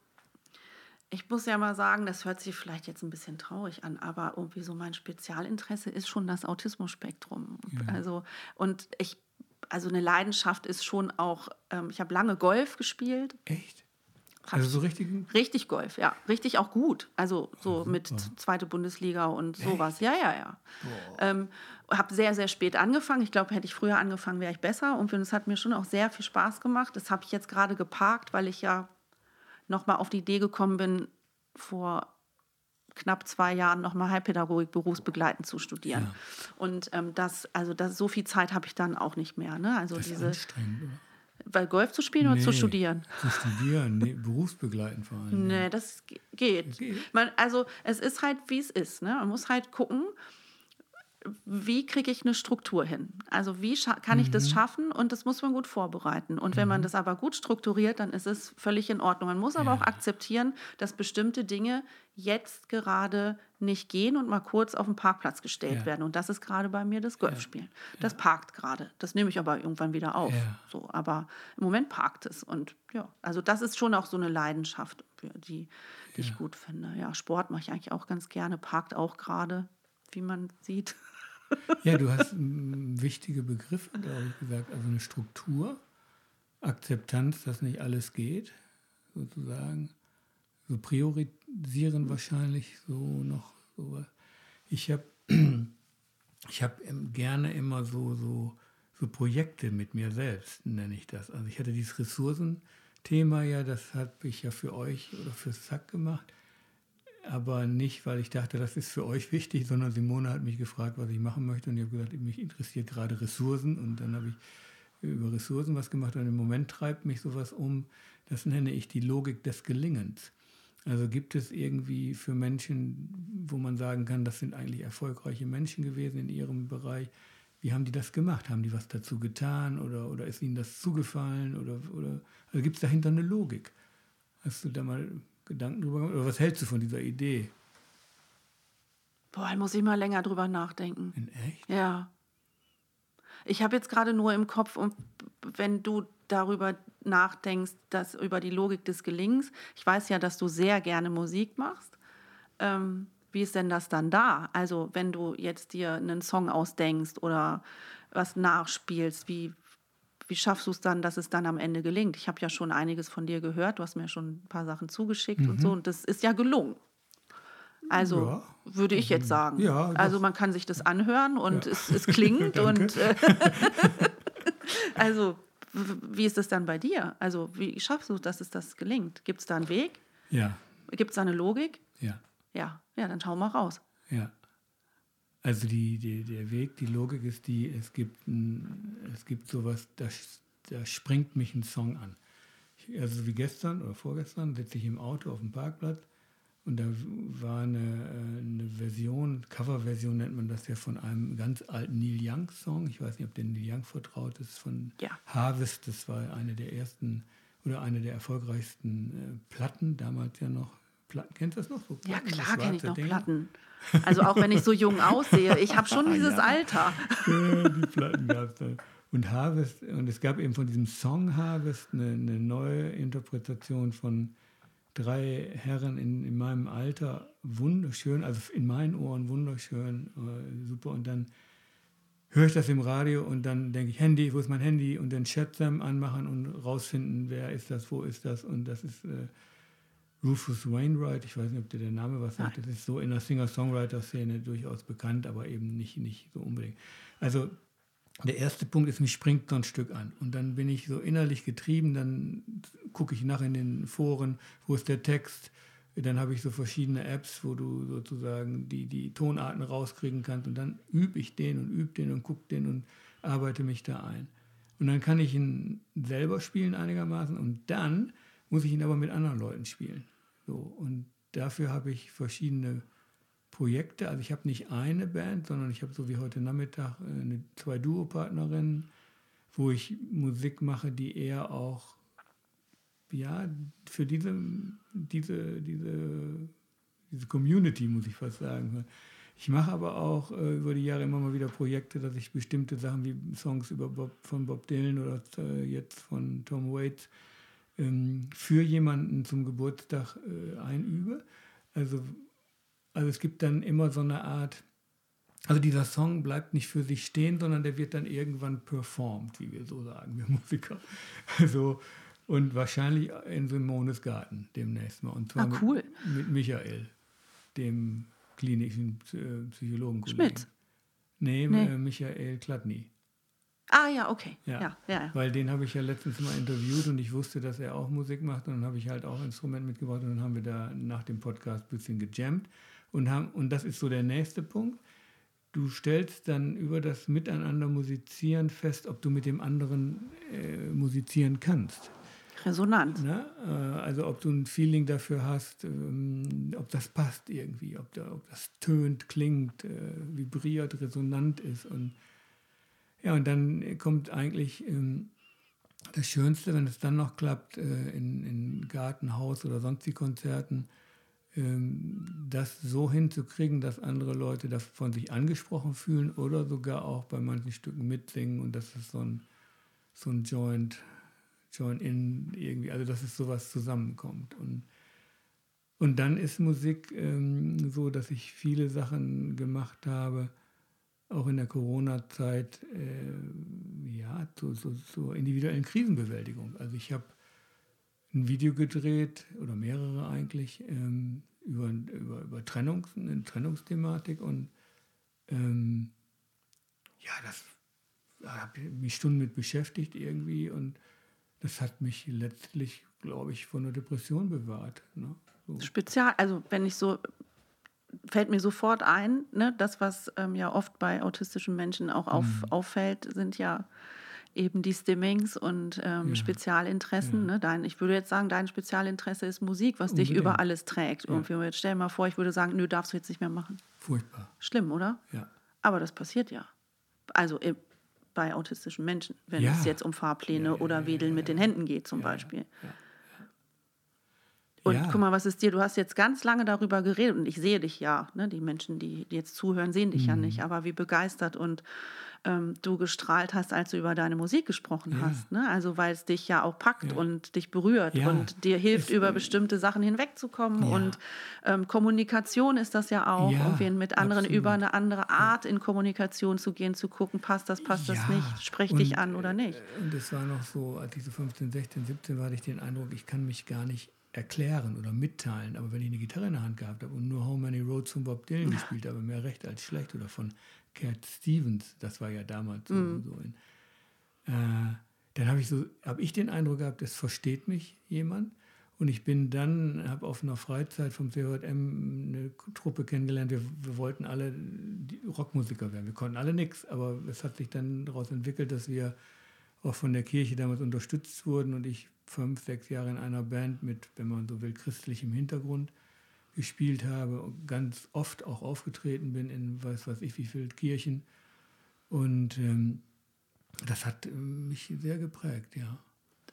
ich muss ja mal sagen, das hört sich vielleicht jetzt ein bisschen traurig an, aber irgendwie so mein Spezialinteresse ist schon das Autismus-Spektrum. Ja. Also, und ich, also eine Leidenschaft ist schon auch, ähm, ich habe lange Golf gespielt. Echt? Also so richtig? Richtig Golf, ja. Richtig auch gut. Also so oh, mit zweite Bundesliga und sowas. Echt? Ja, ja, ja. Ähm, habe sehr, sehr spät angefangen. Ich glaube, hätte ich früher angefangen, wäre ich besser. Und es hat mir schon auch sehr viel Spaß gemacht. Das habe ich jetzt gerade geparkt, weil ich ja nochmal auf die Idee gekommen bin, vor knapp zwei Jahren nochmal Heilpädagogik berufsbegleitend zu studieren. Ja. Und ähm, das, also das, so viel Zeit habe ich dann auch nicht mehr. Ne? Also das diese? Weil Golf zu spielen nee, oder zu studieren? Zu studieren, nee, berufsbegleitend vor allem. Nee, das geht. geht. Man, also es ist halt, wie es ist. Ne? Man muss halt gucken, wie kriege ich eine Struktur hin? Also wie kann ich mhm. das schaffen? Und das muss man gut vorbereiten. Und wenn man mhm. das aber gut strukturiert, dann ist es völlig in Ordnung. Man muss aber ja. auch akzeptieren, dass bestimmte Dinge jetzt gerade nicht gehen und mal kurz auf den Parkplatz gestellt ja. werden. Und das ist gerade bei mir das Golfspielen. Ja. Das parkt gerade. Das nehme ich aber irgendwann wieder auf. So, aber im Moment parkt es. Und ja, also das ist schon auch so eine Leidenschaft, die, die ich gut finde. Ja, Sport mache ich eigentlich auch ganz gerne, parkt auch gerade, wie man sieht. Ja, du hast wichtige Begriffe, glaube ich, gesagt. Also eine Struktur, Akzeptanz, dass nicht alles geht, sozusagen. So priorisieren wahrscheinlich so noch sowas. Ich habe [clears throat] ich hab gerne immer so, so, so Projekte mit mir selbst, nenne ich das. Also ich hatte dieses Ressourcenthema ja, das habe ich ja für euch oder für Zack gemacht aber nicht, weil ich dachte, das ist für euch wichtig, sondern Simone hat mich gefragt, was ich machen möchte und ich habe gesagt, mich interessiert gerade Ressourcen und dann habe ich über Ressourcen was gemacht und im Moment treibt mich sowas um, das nenne ich die Logik des Gelingens. Also gibt es irgendwie für Menschen, wo man sagen kann, das sind eigentlich erfolgreiche Menschen gewesen in ihrem Bereich, wie haben die das gemacht? Haben die was dazu getan oder, oder ist ihnen das zugefallen? Oder, oder also gibt es dahinter eine Logik? Hast du da mal Gedanken drüber gemacht? Oder was hältst du von dieser Idee? Boah, da muss ich mal länger drüber nachdenken. In echt? Ja. Ich habe jetzt gerade nur im Kopf, und wenn du darüber nachdenkst, dass über die Logik des Gelingens, ich weiß ja, dass du sehr gerne Musik machst. Ähm, wie ist denn das dann da? Also, wenn du jetzt dir einen Song ausdenkst oder was nachspielst, wie, wie schaffst du es dann, dass es dann am Ende gelingt? Ich habe ja schon einiges von dir gehört, du hast mir schon ein paar Sachen zugeschickt mhm. und so, und das ist ja gelungen. Also ja. würde ich jetzt sagen. Ja, also man kann sich das anhören und ja. es, es, klingt [laughs] und äh, [laughs] also wie ist es dann bei dir? Also wie schaffst du, dass es das gelingt? Gibt es da einen Weg? Ja. Gibt es da eine Logik? Ja. Ja, ja, dann schau mal raus. Ja. Also die, die, der Weg, die Logik ist die, es gibt, ein, es gibt sowas, da, da springt mich ein Song an. Ich, also wie gestern oder vorgestern sitze ich im Auto auf dem Parkplatz und da war eine, äh, eine Version, Coverversion nennt man das ja von einem ganz alten Neil Young Song. Ich weiß nicht, ob der Neil Young vertraut ist, von ja. Harvest. Das war eine der ersten oder eine der erfolgreichsten äh, Platten, damals ja noch. Platten, kennst du das noch? So ja, klar kenne ich noch Dinge. Platten. Also auch wenn ich so jung aussehe, ich habe schon [laughs] dieses ja. Alter. Ja, die Platten gab es dann. Und Harvest, und es gab eben von diesem Song Harvest eine, eine neue Interpretation von drei Herren in, in meinem Alter, wunderschön, also in meinen Ohren wunderschön, äh, super. Und dann höre ich das im Radio und dann denke ich, Handy, wo ist mein Handy? Und dann Chatsam anmachen und rausfinden, wer ist das, wo ist das? Und das ist äh, Rufus Wainwright, ich weiß nicht, ob dir der Name was sagt, das ist so in der Singer-Songwriter-Szene durchaus bekannt, aber eben nicht, nicht so unbedingt. Also der erste Punkt ist, mich springt so ein Stück an. Und dann bin ich so innerlich getrieben, dann gucke ich nach in den Foren, wo ist der Text. Dann habe ich so verschiedene Apps, wo du sozusagen die, die Tonarten rauskriegen kannst. Und dann übe ich den und übe den und gucke den und arbeite mich da ein. Und dann kann ich ihn selber spielen einigermaßen und dann muss ich ihn aber mit anderen Leuten spielen. So, und dafür habe ich verschiedene Projekte. Also ich habe nicht eine Band, sondern ich habe so wie heute Nachmittag äh, eine, zwei Duopartnerinnen, wo ich Musik mache, die eher auch ja, für diese, diese, diese, diese Community, muss ich fast sagen. Ich mache aber auch äh, über die Jahre immer mal wieder Projekte, dass ich bestimmte Sachen wie Songs über Bob, von Bob Dylan oder äh, jetzt von Tom Waits für jemanden zum Geburtstag äh, einübe. Also also es gibt dann immer so eine Art, also dieser Song bleibt nicht für sich stehen, sondern der wird dann irgendwann performt, wie wir so sagen, wir [laughs] Musiker. Also, und wahrscheinlich in Simones Garten demnächst mal. Und zwar ah, cool. mit, mit, Michael, dem klinischen Psychologen. Schmidt? Nee, nee. Äh, Michael Kladny. Ah ja, okay. Ja, ja, ja. Weil den habe ich ja letztens mal interviewt und ich wusste, dass er auch Musik macht. Und dann habe ich halt auch ein Instrument mitgebracht und dann haben wir da nach dem Podcast ein bisschen gejammt. Und, haben, und das ist so der nächste Punkt. Du stellst dann über das Miteinander musizieren fest, ob du mit dem anderen äh, musizieren kannst. Resonanz. Ne? Äh, also ob du ein Feeling dafür hast, ähm, ob das passt irgendwie, ob, da, ob das tönt, klingt, äh, vibriert, resonant ist. Und ja, und dann kommt eigentlich ähm, das Schönste, wenn es dann noch klappt, äh, in, in Gartenhaus oder sonstigen Konzerten, ähm, das so hinzukriegen, dass andere Leute davon sich angesprochen fühlen oder sogar auch bei manchen Stücken mitsingen und dass es so ein, so ein Joint, Joint in irgendwie, also dass es sowas zusammenkommt. Und, und dann ist Musik ähm, so, dass ich viele Sachen gemacht habe, auch in der Corona-Zeit, äh, ja, zur so, so individuellen Krisenbewältigung. Also ich habe ein Video gedreht oder mehrere eigentlich ähm, über, über, über Trennungs, eine Trennungsthematik und ähm, ja, das da habe ich mich Stunden mit beschäftigt irgendwie und das hat mich letztlich, glaube ich, von einer Depression bewahrt. Ne? So. Spezial, also wenn ich so, fällt mir sofort ein, ne, das, was ähm, ja oft bei autistischen Menschen auch auf, mhm. auffällt, sind ja eben die Stimmings und ähm, ja. Spezialinteressen. Ja. Ne? Dein, ich würde jetzt sagen, dein Spezialinteresse ist Musik, was Unbedingt. dich über alles trägt. Ja. Irgendwie. Jetzt stell dir mal vor, ich würde sagen, nö, darfst du jetzt nicht mehr machen. Furchtbar. Schlimm, oder? Ja. Aber das passiert ja. Also bei autistischen Menschen, wenn ja. es jetzt um Fahrpläne oder Wedeln mit den Händen geht zum Beispiel. Und ja. guck mal, was ist dir? Du hast jetzt ganz lange darüber geredet und ich sehe dich ja. Ne? Die Menschen, die, die jetzt zuhören, sehen dich mhm. ja nicht. Aber wie begeistert und ähm, du gestrahlt hast, als du über deine Musik gesprochen ja. hast. Ne? Also weil es dich ja auch packt ja. und dich berührt und dir hilft, es, über bestimmte Sachen hinwegzukommen. Und ähm, Kommunikation ist das ja auch, irgendwie mit anderen absolut. über eine andere Art in Kommunikation zu gehen, zu gucken, passt das, passt das nicht, sprech und, dich an oder nicht. Äh, und es war noch so, so 15, 16, 17 war, hatte ich den Eindruck, ich kann mich gar nicht erklären oder mitteilen. Aber wenn ich eine Gitarre in der Hand gehabt habe und nur How Many Roads von Bob Dylan gespielt habe, mehr recht als schlecht oder von Cat Stevens, das war ja damals mm. so, in, äh, dann habe ich so, habe ich den Eindruck gehabt, es versteht mich jemand. Und ich bin dann, habe auf einer Freizeit vom CJM eine Truppe kennengelernt. Wir, wir wollten alle Rockmusiker werden. Wir konnten alle nichts, aber es hat sich dann daraus entwickelt, dass wir auch von der Kirche damals unterstützt wurden und ich fünf, sechs Jahre in einer Band mit, wenn man so will, christlichem Hintergrund gespielt habe, und ganz oft auch aufgetreten bin in weiß was ich wie viele Kirchen. Und ähm, das hat äh, mich sehr geprägt, ja.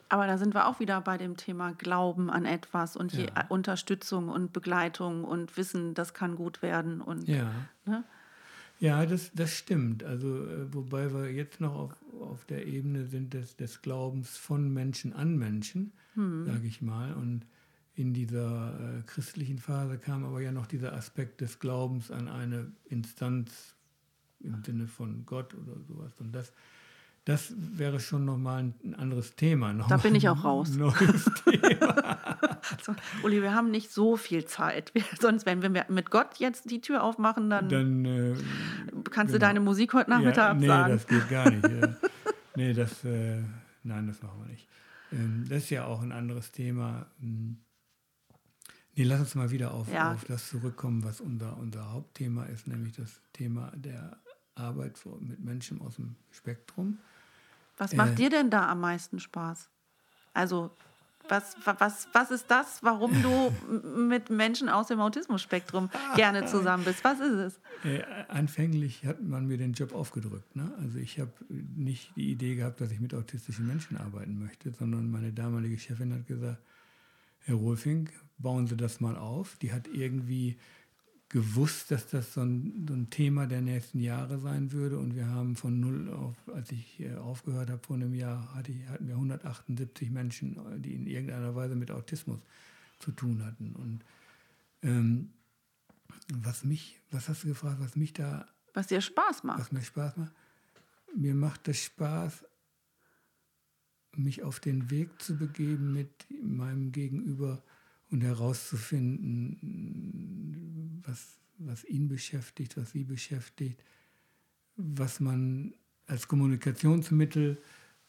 Aber da sind wir auch wieder bei dem Thema Glauben an etwas und ja. Unterstützung und Begleitung und Wissen, das kann gut werden. Und, ja. Ne? Ja, das, das stimmt. Also, äh, wobei wir jetzt noch auf, auf der Ebene sind des, des Glaubens von Menschen an Menschen, hm. sage ich mal. Und in dieser äh, christlichen Phase kam aber ja noch dieser Aspekt des Glaubens an eine Instanz im Sinne von Gott oder sowas. Und das, das wäre schon nochmal ein, ein anderes Thema. Noch da bin ich auch raus. [laughs] Neues Thema. [laughs] so, Uli, wir haben nicht so viel Zeit. Wir, sonst, wenn wir mit Gott jetzt die Tür aufmachen, dann, dann äh, kannst genau. du deine Musik heute Nachmittag ja, absagen. Nee, das geht gar nicht. [laughs] Nee, das, äh, nein, das machen wir nicht. Ähm, das ist ja auch ein anderes Thema. Hm. Nee, lass uns mal wieder auf, ja. auf das zurückkommen, was unser, unser Hauptthema ist, nämlich das Thema der Arbeit mit Menschen aus dem Spektrum. Was macht äh, dir denn da am meisten Spaß? Also, was, was, was ist das, warum du [laughs] mit Menschen aus dem Autismus-Spektrum gerne zusammen bist? Was ist es? Äh, anfänglich hat man mir den Job aufgedrückt. Ne? Also ich habe nicht die Idee gehabt, dass ich mit autistischen Menschen arbeiten möchte, sondern meine damalige Chefin hat gesagt, Herr Rolfing, bauen Sie das mal auf. Die hat irgendwie gewusst, dass das so ein, so ein, Thema der nächsten Jahre sein würde. Und wir haben von null auf, als ich aufgehört habe vor einem Jahr, hatte ich, hatten wir 178 Menschen, die in irgendeiner Weise mit Autismus zu tun hatten. Und ähm, was mich, was hast du gefragt, was mich da. Was dir Spaß macht. Was mir Spaß macht. Mir macht es Spaß, mich auf den Weg zu begeben mit meinem Gegenüber und herauszufinden, was, was ihn beschäftigt, was sie beschäftigt, was man als Kommunikationsmittel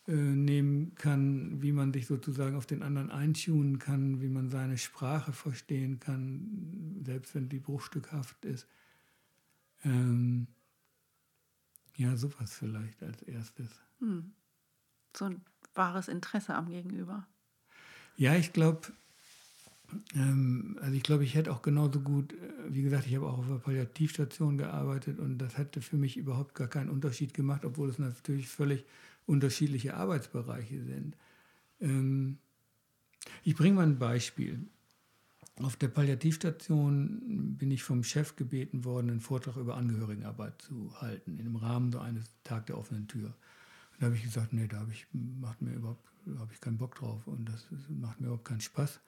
äh, nehmen kann, wie man sich sozusagen auf den anderen eintunen kann, wie man seine Sprache verstehen kann, selbst wenn die bruchstückhaft ist. Ähm, ja, sowas vielleicht als erstes. Hm. So ein wahres Interesse am Gegenüber. Ja, ich glaube, also ich glaube, ich hätte auch genauso gut, äh, wie gesagt, ich habe auch auf einer Palliativstation gearbeitet und das hätte für mich überhaupt gar keinen Unterschied gemacht, obwohl es natürlich völlig unterschiedliche Arbeitsbereiche sind. Ähm, ich bringe mal ein Beispiel. Auf der Palliativstation bin ich vom Chef gebeten worden, einen Vortrag über Angehörigenarbeit zu halten, im Rahmen so eines Tag der offenen Tür. Und da habe ich gesagt, nee, da habe ich, macht mir überhaupt, habe ich keinen Bock drauf und das macht mir überhaupt keinen Spaß.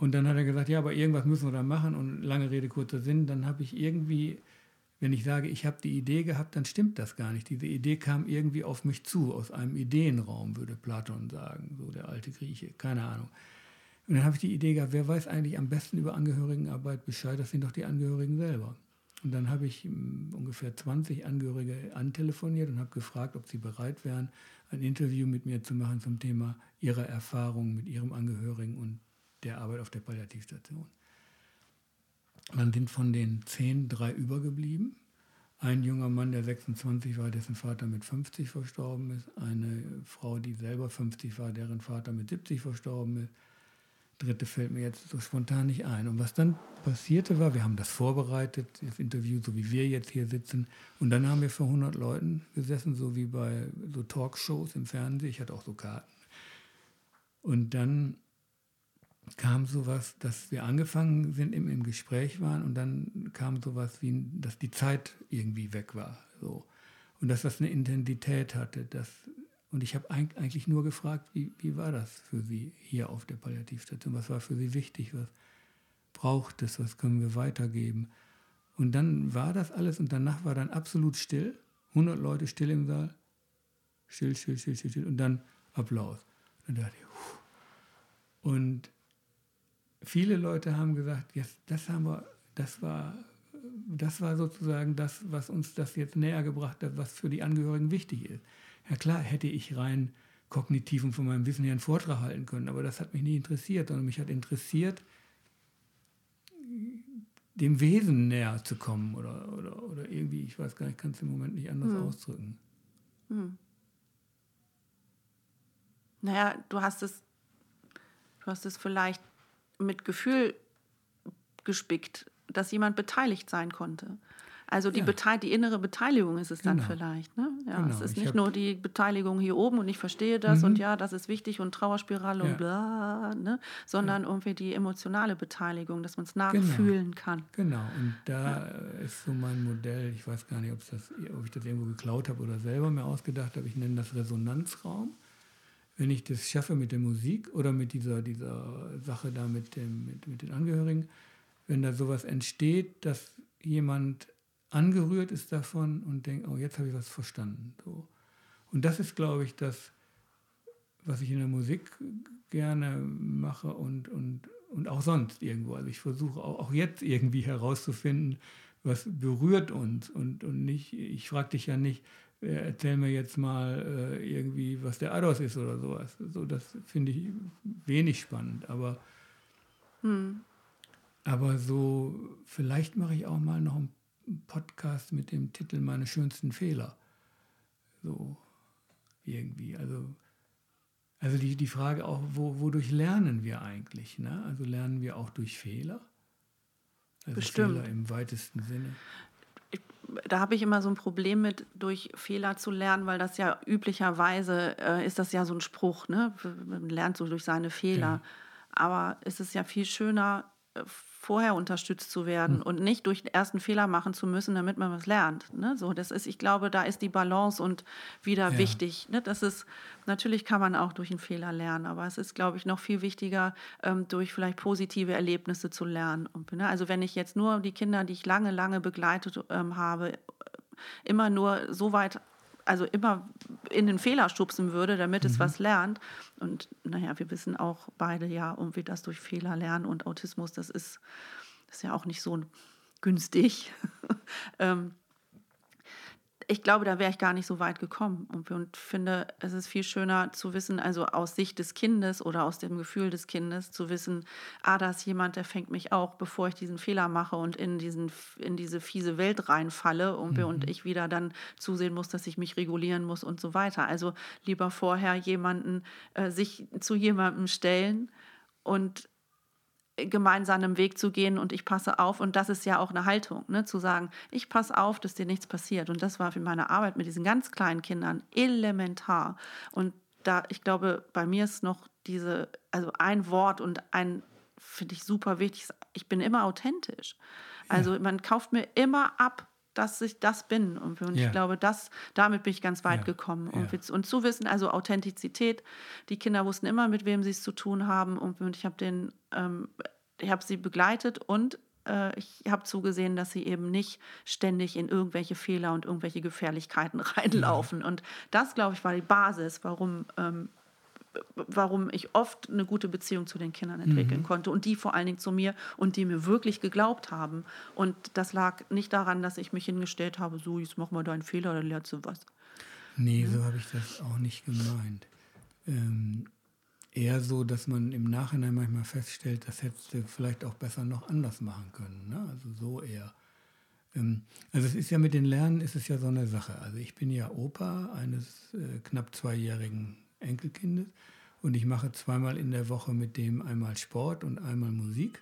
Und dann hat er gesagt, ja, aber irgendwas müssen wir da machen. Und lange Rede, kurzer Sinn, dann habe ich irgendwie, wenn ich sage, ich habe die Idee gehabt, dann stimmt das gar nicht. Diese Idee kam irgendwie auf mich zu, aus einem Ideenraum, würde Platon sagen, so der alte Grieche, keine Ahnung. Und dann habe ich die Idee gehabt, wer weiß eigentlich am besten über Angehörigenarbeit Bescheid? Das sind doch die Angehörigen selber. Und dann habe ich hm, ungefähr 20 Angehörige antelefoniert und habe gefragt, ob sie bereit wären, ein Interview mit mir zu machen zum Thema ihrer Erfahrungen mit ihrem Angehörigen und der Arbeit auf der Palliativstation. Dann sind von den zehn drei übergeblieben. Ein junger Mann, der 26 war, dessen Vater mit 50 verstorben ist. Eine Frau, die selber 50 war, deren Vater mit 70 verstorben ist. Dritte fällt mir jetzt so spontan nicht ein. Und was dann passierte war, wir haben das vorbereitet, das Interview, so wie wir jetzt hier sitzen. Und dann haben wir vor 100 Leuten gesessen, so wie bei so Talkshows im Fernsehen. Ich hatte auch so Karten. Und dann kam sowas, dass wir angefangen sind, im, im Gespräch waren und dann kam sowas wie, dass die Zeit irgendwie weg war. So. Und dass das eine Intensität hatte. Dass, und ich habe eigentlich nur gefragt, wie, wie war das für Sie hier auf der Palliativstation? Was war für Sie wichtig? Was braucht es? Was können wir weitergeben? Und dann war das alles und danach war dann absolut still. 100 Leute still im Saal. Still, still, still, still, still. Und dann Applaus. Und dann dachte ich, und viele Leute haben gesagt, yes, das haben wir, das war, das war sozusagen das, was uns das jetzt näher gebracht hat, was für die Angehörigen wichtig ist. Ja klar, hätte ich rein kognitiv und von meinem Wissen her einen Vortrag halten können, aber das hat mich nie interessiert, sondern mich hat interessiert, dem Wesen näher zu kommen oder, oder, oder irgendwie, ich weiß gar nicht, kann es im Moment nicht anders hm. ausdrücken. Hm. Naja, du hast es, du hast es vielleicht mit Gefühl gespickt, dass jemand beteiligt sein konnte. Also die, ja. die innere Beteiligung ist es genau. dann vielleicht. Ne? Ja, genau. Es ist nicht nur die Beteiligung hier oben und ich verstehe das mhm. und ja, das ist wichtig und Trauerspirale ja. und bla, ne? sondern ja. irgendwie die emotionale Beteiligung, dass man es genau. nachfühlen genau. kann. Genau, und da ist so mein Modell, ich weiß gar nicht, das, ob ich das irgendwo geklaut habe oder selber mir ausgedacht habe, ich nenne das Resonanzraum wenn ich das schaffe mit der Musik oder mit dieser, dieser Sache da mit, dem, mit, mit den Angehörigen, wenn da sowas entsteht, dass jemand angerührt ist davon und denkt, oh, jetzt habe ich was verstanden. So. Und das ist, glaube ich, das, was ich in der Musik gerne mache und, und, und auch sonst irgendwo. Also ich versuche auch, auch jetzt irgendwie herauszufinden, was berührt uns und, und nicht, ich frage dich ja nicht, erzähl mir jetzt mal äh, irgendwie, was der Ados ist oder sowas. So, das finde ich wenig spannend. Aber, hm. aber so, vielleicht mache ich auch mal noch einen Podcast mit dem Titel Meine schönsten Fehler. So irgendwie. Also, also die, die Frage auch, wo, wodurch lernen wir eigentlich? Ne? Also lernen wir auch durch Fehler? Also Bestimmt. Fehler im weitesten Sinne da habe ich immer so ein Problem mit, durch Fehler zu lernen, weil das ja üblicherweise äh, ist das ja so ein Spruch, ne? Man lernt so durch seine Fehler. Ja. Aber es ist ja viel schöner, äh, vorher unterstützt zu werden mhm. und nicht durch den ersten Fehler machen zu müssen, damit man was lernt. Ne? So, das ist, ich glaube, da ist die Balance und wieder ja. wichtig. Ne? Das ist, natürlich kann man auch durch einen Fehler lernen, aber es ist, glaube ich, noch viel wichtiger, ähm, durch vielleicht positive Erlebnisse zu lernen. Und, ne? Also wenn ich jetzt nur die Kinder, die ich lange, lange begleitet ähm, habe, immer nur so weit also immer in den Fehler stupsen würde, damit es mhm. was lernt. Und naja, wir wissen auch beide ja, irgendwie das durch Fehler lernen und Autismus, das ist, das ist ja auch nicht so günstig. [laughs] ähm, ich glaube, da wäre ich gar nicht so weit gekommen und, und finde, es ist viel schöner zu wissen, also aus Sicht des Kindes oder aus dem Gefühl des Kindes zu wissen, ah, da ist jemand, der fängt mich auch, bevor ich diesen Fehler mache und in, diesen, in diese fiese Welt reinfalle und, mhm. und ich wieder dann zusehen muss, dass ich mich regulieren muss und so weiter. Also lieber vorher jemanden, äh, sich zu jemandem stellen und gemeinsamen Weg zu gehen und ich passe auf. Und das ist ja auch eine Haltung, ne? zu sagen, ich passe auf, dass dir nichts passiert. Und das war für meine Arbeit mit diesen ganz kleinen Kindern elementar. Und da, ich glaube, bei mir ist noch diese, also ein Wort und ein, finde ich super wichtig, ich bin immer authentisch. Also man kauft mir immer ab, dass ich das bin. Und, und ich glaube, das, damit bin ich ganz weit ja. gekommen. Und, ja. und, zu wissen, also Authentizität, die Kinder wussten immer, mit wem sie es zu tun haben. Und, und ich habe den, ähm, ich habe sie begleitet und äh, ich habe zugesehen, dass sie eben nicht ständig in irgendwelche Fehler und irgendwelche Gefährlichkeiten [laughs] reinlaufen. Und das, glaube ich, war die Basis, warum ähm, warum ich oft eine gute Beziehung zu den Kindern entwickeln mhm. konnte und die vor allen Dingen zu mir und die mir wirklich geglaubt haben. Und das lag nicht daran, dass ich mich hingestellt habe, so, jetzt mach mal deinen Fehler, dann lernst du was. Nee, ja. so habe ich das auch nicht gemeint. Ähm, eher so, dass man im Nachhinein manchmal feststellt, das hättest du vielleicht auch besser noch anders machen können. Ne? Also so eher. Ähm, also es ist ja mit den Lernen ist es ja so eine Sache. Also ich bin ja Opa eines äh, knapp zweijährigen Enkelkindes. Und ich mache zweimal in der Woche mit dem einmal Sport und einmal Musik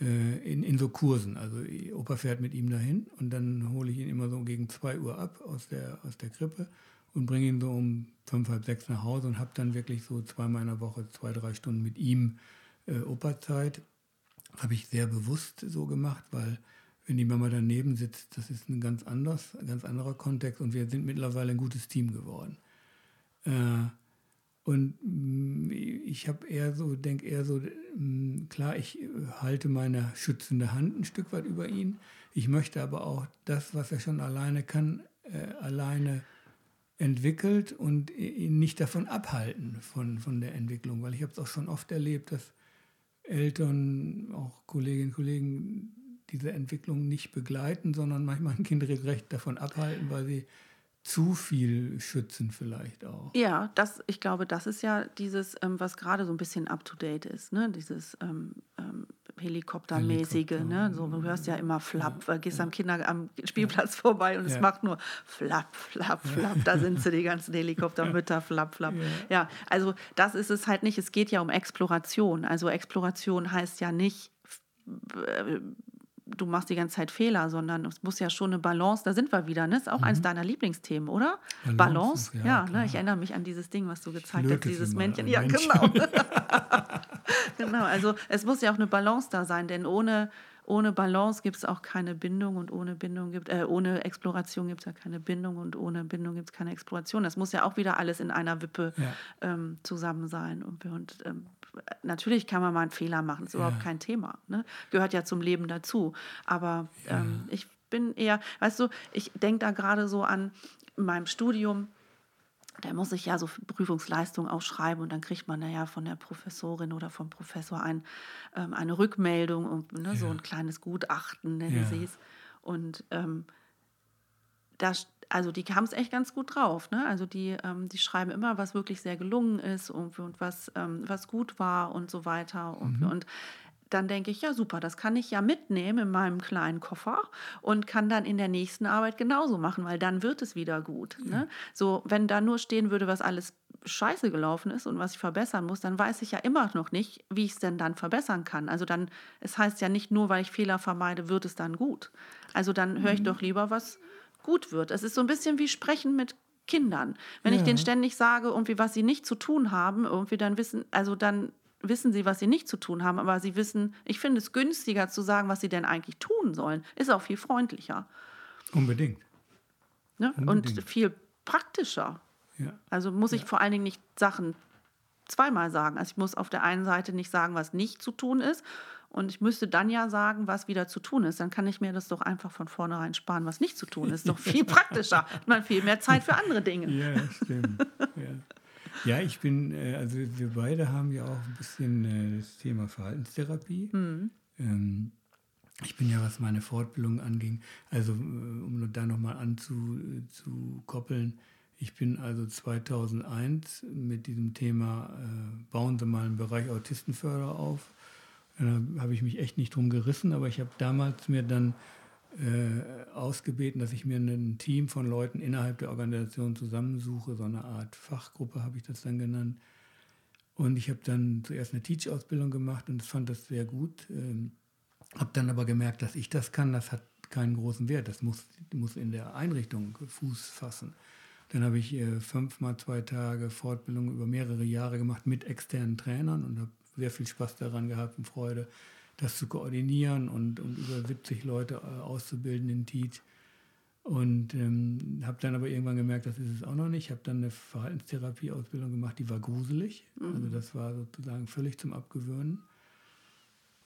äh, in, in so Kursen. Also Opa fährt mit ihm dahin und dann hole ich ihn immer so gegen 2 Uhr ab aus der, aus der Krippe und bringe ihn so um fünf, halb sechs nach Hause und habe dann wirklich so zweimal in der Woche zwei, drei Stunden mit ihm äh, Operzeit habe ich sehr bewusst so gemacht, weil wenn die Mama daneben sitzt, das ist ein ganz, anders, ganz anderer Kontext und wir sind mittlerweile ein gutes Team geworden. Äh, und mm, ich habe eher so, denke eher so, mm, klar, ich halte meine schützende Hand ein Stück weit über ihn. Ich möchte aber auch das, was er schon alleine kann, äh, alleine entwickelt und ihn nicht davon abhalten von, von der Entwicklung, weil ich habe es auch schon oft erlebt, dass Eltern, auch Kolleginnen und Kollegen diese Entwicklung nicht begleiten, sondern manchmal ein Kind regelrecht davon abhalten, weil sie zu viel schützen vielleicht auch. Ja, das, ich glaube, das ist ja dieses, ähm, was gerade so ein bisschen up-to-date ist, ne? dieses ähm, ähm, Helikoptermäßige. Helikopter. Ne? So, du hörst ja immer Flapp, ja, gehst ja. am Kinder am Spielplatz ja. vorbei und es macht nur Flapp, Flapp, Flapp. Da sind [laughs] sie, die ganzen Helikoptermütter, Flapp, Flapp. Ja. also das ist es halt nicht. Es geht ja um Exploration. Also Exploration heißt ja nicht äh, du machst die ganze Zeit Fehler, sondern es muss ja schon eine Balance, da sind wir wieder, ne? Ist auch mhm. eines deiner Lieblingsthemen, oder? Balance, Balance? ja, ja ne? ich erinnere mich an dieses Ding, was du gezeigt hast, dieses Männchen. Ja, Männchen. genau. [laughs] [laughs] genau, also es muss ja auch eine Balance da sein, denn ohne, ohne Balance gibt es auch keine Bindung und ohne Bindung gibt, äh, ohne Exploration gibt es ja keine Bindung und ohne Bindung gibt es keine Exploration. Das muss ja auch wieder alles in einer Wippe ja. ähm, zusammen sein. Und, und ähm, natürlich kann man mal einen Fehler machen, ist ja. überhaupt kein Thema. Ne? Gehört ja zum Leben dazu. Aber ähm, ich bin eher, weißt du, ich denke da gerade so an meinem Studium da muss ich ja so Prüfungsleistungen ausschreiben und dann kriegt man ja von der Professorin oder vom Professor ein, ähm, eine Rückmeldung und ne, ja. so ein kleines Gutachten, nennen ja. sie es. Und ähm, da, also die haben es echt ganz gut drauf. Ne? Also die, ähm, die schreiben immer, was wirklich sehr gelungen ist und, und was, ähm, was gut war und so weiter. Und, mhm. und dann denke ich, ja super, das kann ich ja mitnehmen in meinem kleinen Koffer und kann dann in der nächsten Arbeit genauso machen, weil dann wird es wieder gut. Ne? Ja. So, wenn da nur stehen würde, was alles scheiße gelaufen ist und was ich verbessern muss, dann weiß ich ja immer noch nicht, wie ich es denn dann verbessern kann. Also dann, es heißt ja nicht nur, weil ich Fehler vermeide, wird es dann gut. Also dann höre ich mhm. doch lieber, was gut wird. Es ist so ein bisschen wie Sprechen mit Kindern. Wenn ja. ich denen ständig sage, irgendwie, was sie nicht zu tun haben, irgendwie dann wissen, also dann wissen sie, was sie nicht zu tun haben, aber sie wissen, ich finde es günstiger zu sagen, was sie denn eigentlich tun sollen. Ist auch viel freundlicher. Unbedingt. Ne? Unbedingt. Und viel praktischer. Ja. Also muss ich ja. vor allen Dingen nicht Sachen zweimal sagen. Also ich muss auf der einen Seite nicht sagen, was nicht zu tun ist. Und ich müsste dann ja sagen, was wieder zu tun ist. Dann kann ich mir das doch einfach von vornherein sparen, was nicht zu tun ist. Doch viel [laughs] praktischer. Man viel mehr Zeit für andere Dinge. Ja, stimmt. Ja. Ja, ich bin, äh, also wir beide haben ja auch ein bisschen äh, das Thema Verhaltenstherapie. Mhm. Ähm, ich bin ja, was meine Fortbildung anging, also äh, um da nochmal anzukoppeln, ich bin also 2001 mit diesem Thema, bauen Sie mal einen Bereich Autistenförder auf. Da habe ich mich echt nicht drum gerissen, aber ich habe damals mir dann äh, ausgebeten, dass ich mir ein Team von Leuten innerhalb der Organisation zusammensuche, so eine Art Fachgruppe habe ich das dann genannt. Und ich habe dann zuerst eine Teach-Ausbildung gemacht und fand das sehr gut. Ähm, habe dann aber gemerkt, dass ich das kann, das hat keinen großen Wert. Das muss, muss in der Einrichtung Fuß fassen. Dann habe ich äh, fünfmal zwei Tage Fortbildung über mehrere Jahre gemacht mit externen Trainern und habe sehr viel Spaß daran gehabt und Freude das zu koordinieren und, und über 70 Leute äh, auszubilden in Teach. Und ähm, habe dann aber irgendwann gemerkt, das ist es auch noch nicht. Ich habe dann eine Verhaltenstherapie-Ausbildung gemacht, die war gruselig. Mhm. Also das war sozusagen völlig zum Abgewöhnen.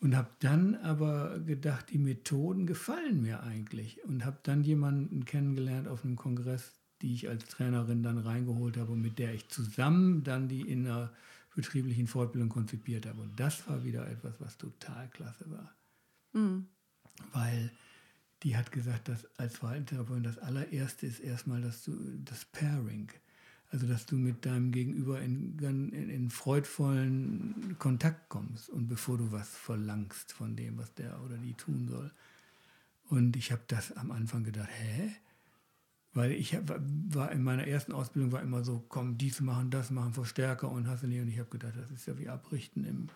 Und habe dann aber gedacht, die Methoden gefallen mir eigentlich. Und habe dann jemanden kennengelernt auf einem Kongress, die ich als Trainerin dann reingeholt habe und mit der ich zusammen dann die inner betrieblichen Fortbildung konzipiert habe. Und das war wieder etwas, was total klasse war. Mhm. Weil die hat gesagt, dass als Verhaltenstherapeutin das allererste ist erstmal dass du, das Pairing. Also, dass du mit deinem Gegenüber in, in, in freudvollen Kontakt kommst und bevor du was verlangst von dem, was der oder die tun soll. Und ich habe das am Anfang gedacht, hä? Weil ich war in meiner ersten Ausbildung war immer so, komm, dies machen, das machen, Verstärker und hast du nicht. Und ich habe gedacht, das ist ja wie Abrichten im,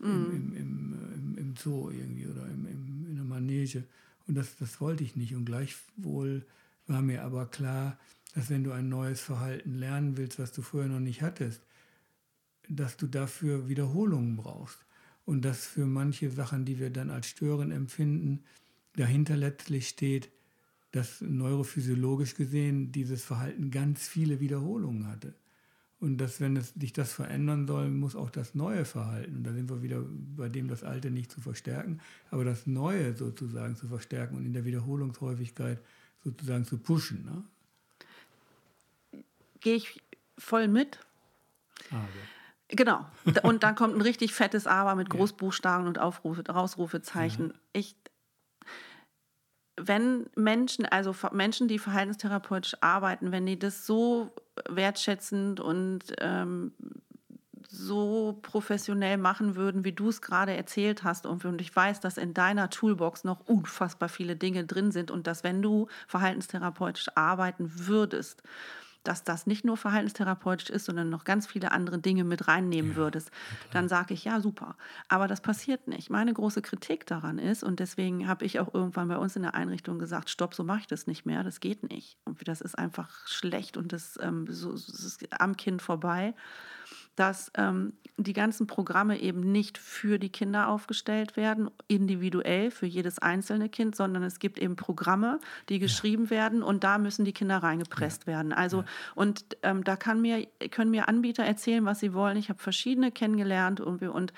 mm. im, im, im, im, Zoo irgendwie oder im, im, in der Manege. Und das, das wollte ich nicht. Und gleichwohl war mir aber klar, dass wenn du ein neues Verhalten lernen willst, was du vorher noch nicht hattest, dass du dafür Wiederholungen brauchst. und dass für manche Sachen, die wir dann als störend empfinden, dahinter letztlich steht, dass neurophysiologisch gesehen dieses Verhalten ganz viele Wiederholungen hatte. Und dass, wenn es sich das verändern soll, muss auch das neue Verhalten, und da sind wir wieder bei dem, das Alte nicht zu verstärken, aber das Neue sozusagen zu verstärken und in der Wiederholungshäufigkeit sozusagen zu pushen. Ne? Gehe ich voll mit. Aber. Genau. Und dann kommt ein richtig fettes Aber mit [laughs] Großbuchstaben und Aufrufe, Rausrufezeichen. Ja. Ich, wenn Menschen, also Menschen, die verhaltenstherapeutisch arbeiten, wenn die das so wertschätzend und ähm, so professionell machen würden, wie du es gerade erzählt hast. Und, und ich weiß, dass in deiner Toolbox noch unfassbar viele Dinge drin sind und dass wenn du verhaltenstherapeutisch arbeiten würdest, dass das nicht nur verhaltenstherapeutisch ist, sondern noch ganz viele andere Dinge mit reinnehmen ja, würdest, dann sage ich, ja, super. Aber das passiert nicht. Meine große Kritik daran ist, und deswegen habe ich auch irgendwann bei uns in der Einrichtung gesagt, stopp, so mache ich das nicht mehr, das geht nicht. Und das ist einfach schlecht und das, ähm, so, das ist am Kind vorbei dass ähm, die ganzen Programme eben nicht für die Kinder aufgestellt werden, individuell für jedes einzelne Kind, sondern es gibt eben Programme, die geschrieben ja. werden und da müssen die Kinder reingepresst ja. werden. Also ja. und ähm, da kann mir, können mir Anbieter erzählen, was sie wollen. Ich habe verschiedene kennengelernt und, und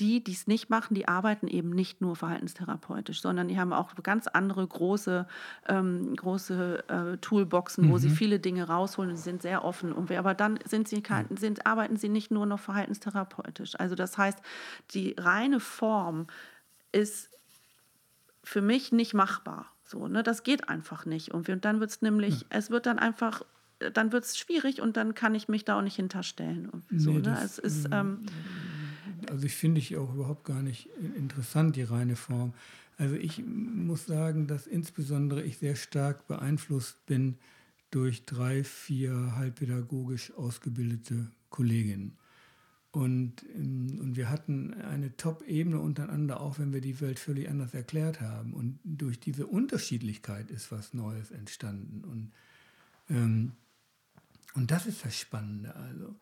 die, die es nicht machen, die arbeiten eben nicht nur verhaltenstherapeutisch, sondern die haben auch ganz andere große, ähm, große äh, Toolboxen, mhm. wo sie mhm. viele Dinge rausholen und sind sehr offen. Und aber dann sind sie sind, arbeiten sie nicht nur noch verhaltenstherapeutisch. Also das heißt, die reine Form ist für mich nicht machbar. So, ne? Das geht einfach nicht. Und, und dann wird es nämlich, ja. es wird dann einfach dann wird es schwierig und dann kann ich mich da auch nicht hinterstellen. So, nee, ne? es ist, ähm, also ich finde ich auch überhaupt gar nicht interessant, die reine Form. Also ich muss sagen, dass insbesondere ich sehr stark beeinflusst bin durch drei, vier halbpädagogisch ausgebildete Kolleginnen. Und, ähm, und wir hatten eine Top-Ebene untereinander, auch wenn wir die Welt völlig anders erklärt haben. Und durch diese Unterschiedlichkeit ist was Neues entstanden. Und, ähm, und das ist das Spannende. Also.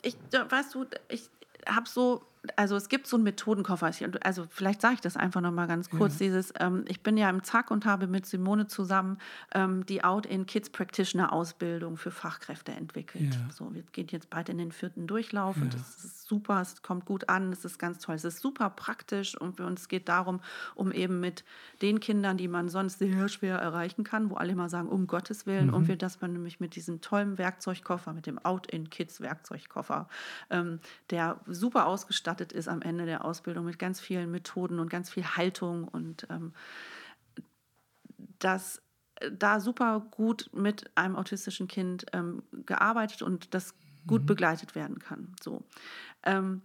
Ich, weißt du, ich, habe so, also es gibt so einen Methodenkoffer. Also vielleicht sage ich das einfach noch mal ganz kurz. Ja. Dieses, ähm, ich bin ja im Zack und habe mit Simone zusammen ähm, die Out-in Kids Practitioner Ausbildung für Fachkräfte entwickelt. Ja. So, wir gehen jetzt bald in den vierten Durchlauf ja. und das ist super, es kommt gut an, es ist ganz toll, es ist super praktisch und für uns geht darum, um eben mit den Kindern, die man sonst sehr schwer erreichen kann, wo alle immer sagen, um Gottes Willen, mhm. und wir, dass man nämlich mit diesem tollen Werkzeugkoffer, mit dem Out-in Kids Werkzeugkoffer, ähm, der super ausgestattet ist am Ende der Ausbildung mit ganz vielen Methoden und ganz viel Haltung und ähm, das äh, da super gut mit einem autistischen Kind ähm, gearbeitet und das gut mhm. begleitet werden kann. So. Ähm,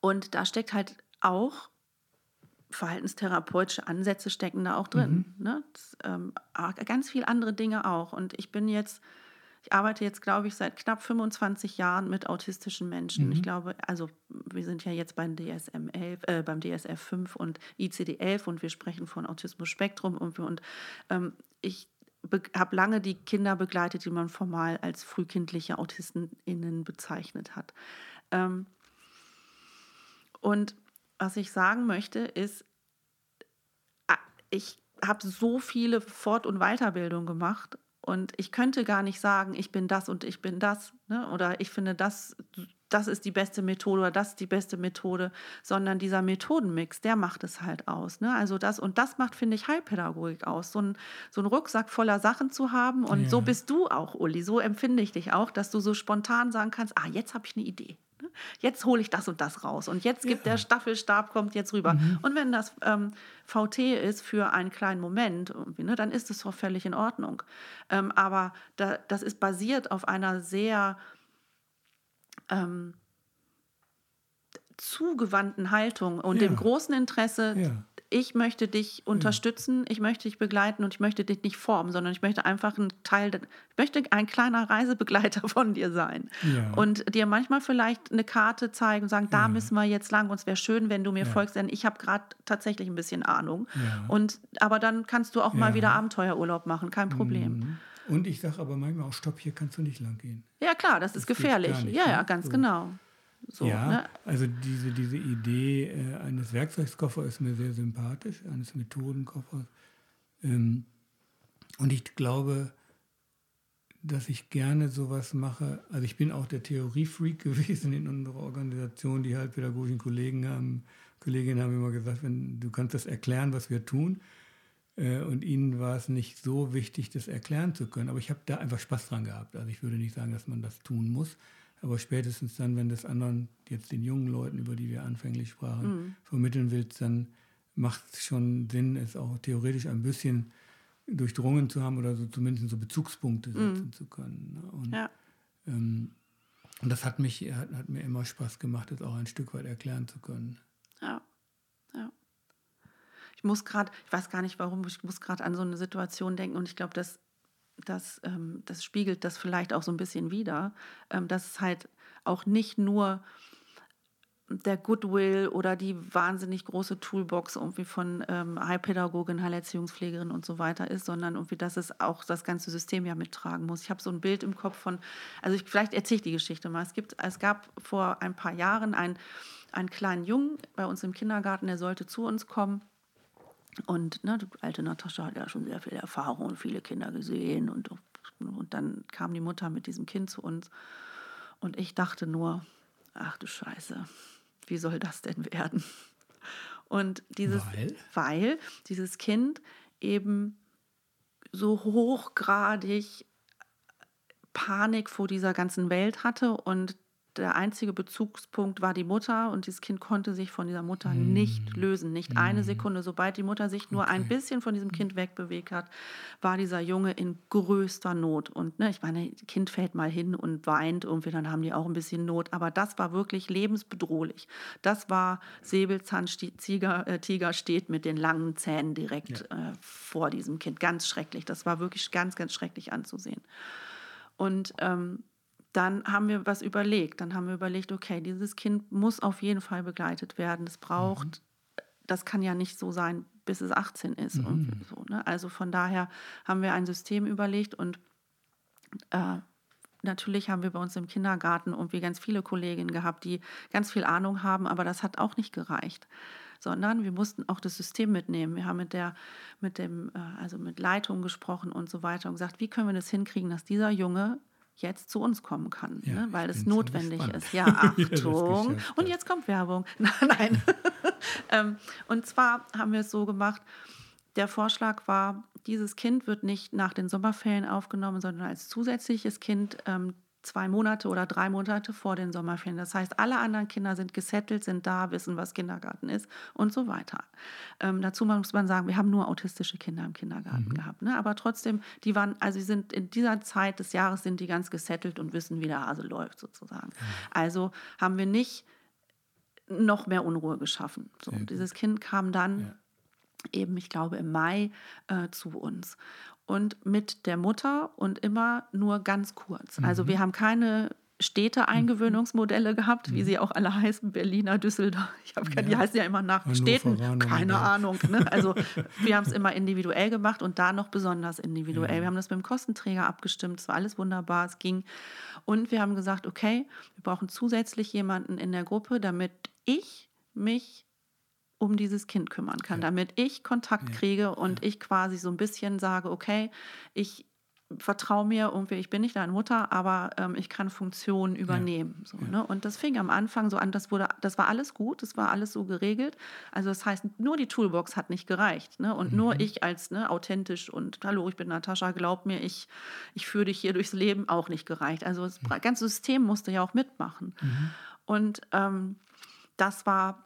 und da steckt halt auch verhaltenstherapeutische Ansätze stecken da auch drin. Mhm. Ne? Das, ähm, ganz viele andere Dinge auch. Und ich bin jetzt ich arbeite jetzt, glaube ich, seit knapp 25 Jahren mit autistischen Menschen. Mhm. Ich glaube, also wir sind ja jetzt beim DSM 11, äh, beim DSF 5 und ICD 11 und wir sprechen von Autismus-Spektrum und, und ähm, ich habe lange die Kinder begleitet, die man formal als frühkindliche AutistInnen bezeichnet hat. Ähm, und was ich sagen möchte, ist, ich habe so viele Fort- und Weiterbildungen gemacht und ich könnte gar nicht sagen, ich bin das und ich bin das. Ne? Oder ich finde, das, das ist die beste Methode oder das ist die beste Methode, sondern dieser Methodenmix, der macht es halt aus. Ne? Also das und das macht, finde ich, Heilpädagogik aus. So ein, so ein Rucksack voller Sachen zu haben. Und ja. so bist du auch, Uli. So empfinde ich dich auch, dass du so spontan sagen kannst, ah, jetzt habe ich eine Idee. Ne? Jetzt hole ich das und das raus. Und jetzt gibt ja. der Staffelstab, kommt jetzt rüber. Mhm. Und wenn das ähm, VT ist für einen kleinen Moment, ne, dann ist es doch völlig in Ordnung. Ähm, aber da, das ist basiert auf einer sehr ähm, zugewandten Haltung und ja. dem großen Interesse, ja ich möchte dich unterstützen, ich möchte dich begleiten und ich möchte dich nicht formen, sondern ich möchte einfach ein Teil, ich möchte ein kleiner Reisebegleiter [laughs] von dir sein. Ja. Und dir manchmal vielleicht eine Karte zeigen und sagen, da ja. müssen wir jetzt lang und es wäre schön, wenn du mir ja. folgst, denn ich habe gerade tatsächlich ein bisschen Ahnung. Und, aber dann kannst du auch mal wieder Abenteuerurlaub machen, kein Problem. Mhm. Und ich sage aber manchmal auch, stopp, hier kannst du nicht lang gehen. Ja klar, das, das ist gefährlich. Ja, ja, ne? ganz so. genau. So, ja, ne? also diese, diese Idee äh, eines Werkzeugskoffers ist mir sehr sympathisch, eines Methodenkoffers. Ähm, und ich glaube, dass ich gerne sowas mache. Also ich bin auch der Theoriefreak [laughs] gewesen in unserer Organisation. Die halt pädagogischen Kollegen haben, Kolleginnen haben immer gesagt, wenn du kannst das erklären, was wir tun. Äh, und ihnen war es nicht so wichtig, das erklären zu können. Aber ich habe da einfach Spaß dran gehabt. Also ich würde nicht sagen, dass man das tun muss. Aber spätestens dann, wenn das anderen, jetzt den jungen Leuten, über die wir anfänglich sprachen, mhm. vermitteln willst, dann macht es schon Sinn, es auch theoretisch ein bisschen durchdrungen zu haben oder so zumindest so Bezugspunkte setzen mm. zu können. Ne? Und, ja. ähm, und das hat mich, hat, hat, mir immer Spaß gemacht, das auch ein Stück weit erklären zu können. Ja, ja. Ich muss gerade, ich weiß gar nicht warum, ich muss gerade an so eine Situation denken und ich glaube, das, das, ähm, das spiegelt das vielleicht auch so ein bisschen wider, ähm, dass es halt auch nicht nur der Goodwill oder die wahnsinnig große Toolbox irgendwie von ähm, Heilpädagogin, Heilerziehungspflegerin und so weiter ist, sondern irgendwie, dass es auch das ganze System ja mittragen muss. Ich habe so ein Bild im Kopf von, also ich, vielleicht erzähle ich die Geschichte mal. Es, gibt, es gab vor ein paar Jahren einen, einen kleinen Jungen bei uns im Kindergarten, der sollte zu uns kommen. Und ne, die alte Natascha hat ja schon sehr viel Erfahrung und viele Kinder gesehen. Und, und dann kam die Mutter mit diesem Kind zu uns. Und ich dachte nur, ach du Scheiße, wie soll das denn werden? Und dieses, weil, weil dieses Kind eben so hochgradig Panik vor dieser ganzen Welt hatte und der einzige Bezugspunkt war die Mutter und dieses Kind konnte sich von dieser Mutter mm. nicht lösen, nicht mm. eine Sekunde. Sobald die Mutter sich nur okay. ein bisschen von diesem Kind wegbewegt hat, war dieser Junge in größter Not. Und ne, ich meine, Kind fällt mal hin und weint irgendwie, dann haben die auch ein bisschen Not. Aber das war wirklich lebensbedrohlich. Das war Säbelzahntiger äh, Tiger steht mit den langen Zähnen direkt ja. äh, vor diesem Kind. Ganz schrecklich. Das war wirklich ganz, ganz schrecklich anzusehen. Und ähm, dann haben wir was überlegt. Dann haben wir überlegt, okay, dieses Kind muss auf jeden Fall begleitet werden. Es braucht, mhm. das kann ja nicht so sein, bis es 18 ist. Mhm. So, ne? Also von daher haben wir ein System überlegt und äh, natürlich haben wir bei uns im Kindergarten irgendwie ganz viele Kolleginnen gehabt, die ganz viel Ahnung haben, aber das hat auch nicht gereicht sondern wir mussten auch das System mitnehmen. Wir haben mit der, mit dem, äh, also mit Leitung gesprochen und so weiter und gesagt, wie können wir das hinkriegen, dass dieser Junge jetzt zu uns kommen kann, ja, ne, weil es notwendig ist. [laughs] Ja, Achtung. und jetzt kommt Werbung. [laughs] Nein. [laughs] ähm, und zwar haben wir es so gemacht, der Vorschlag war, dieses Kind wird nicht nach den Sommerferien aufgenommen, sondern als zusätzliches Kind ähm, zwei Monate oder drei Monate vor den Sommerferien. Das heißt, alle anderen Kinder sind gesettelt, sind da, wissen, was Kindergarten ist und so weiter. Ähm, dazu muss man sagen, wir haben nur autistische Kinder im Kindergarten mhm. gehabt. Ne? Aber trotzdem, die waren, also sie sind in dieser Zeit des Jahres sind die ganz gesettelt und wissen, wie der Hase läuft sozusagen. Mhm. Also haben wir nicht noch mehr Unruhe geschaffen. So, dieses Kind kam dann ja. eben, ich glaube, im Mai äh, zu uns und mit der Mutter und immer nur ganz kurz. Also mhm. wir haben keine Städte-Eingewöhnungsmodelle gehabt, wie mhm. sie auch alle heißen, Berliner, Düsseldorf. Ich habe ja. die heißen ja immer nach Städten, keine Ahnung. Ne? Also [laughs] wir haben es immer individuell gemacht und da noch besonders individuell. Ja. Wir haben das mit dem Kostenträger abgestimmt, es war alles wunderbar, es ging. Und wir haben gesagt, okay, wir brauchen zusätzlich jemanden in der Gruppe, damit ich mich um dieses Kind kümmern kann, ja. damit ich Kontakt ja. kriege und ja. ich quasi so ein bisschen sage, okay, ich vertraue mir irgendwie, ich bin nicht deine Mutter, aber ähm, ich kann Funktionen übernehmen. So, ne? Und das fing am Anfang so an, das wurde, das war alles gut, das war alles so geregelt. Also das heißt, nur die Toolbox hat nicht gereicht. Ne? Und mhm. nur ich als ne, authentisch und hallo, ich bin Natascha, glaub mir, ich, ich führe dich hier durchs Leben auch nicht gereicht. Also das mhm. ganze System musste ja auch mitmachen. Mhm. Und ähm, das war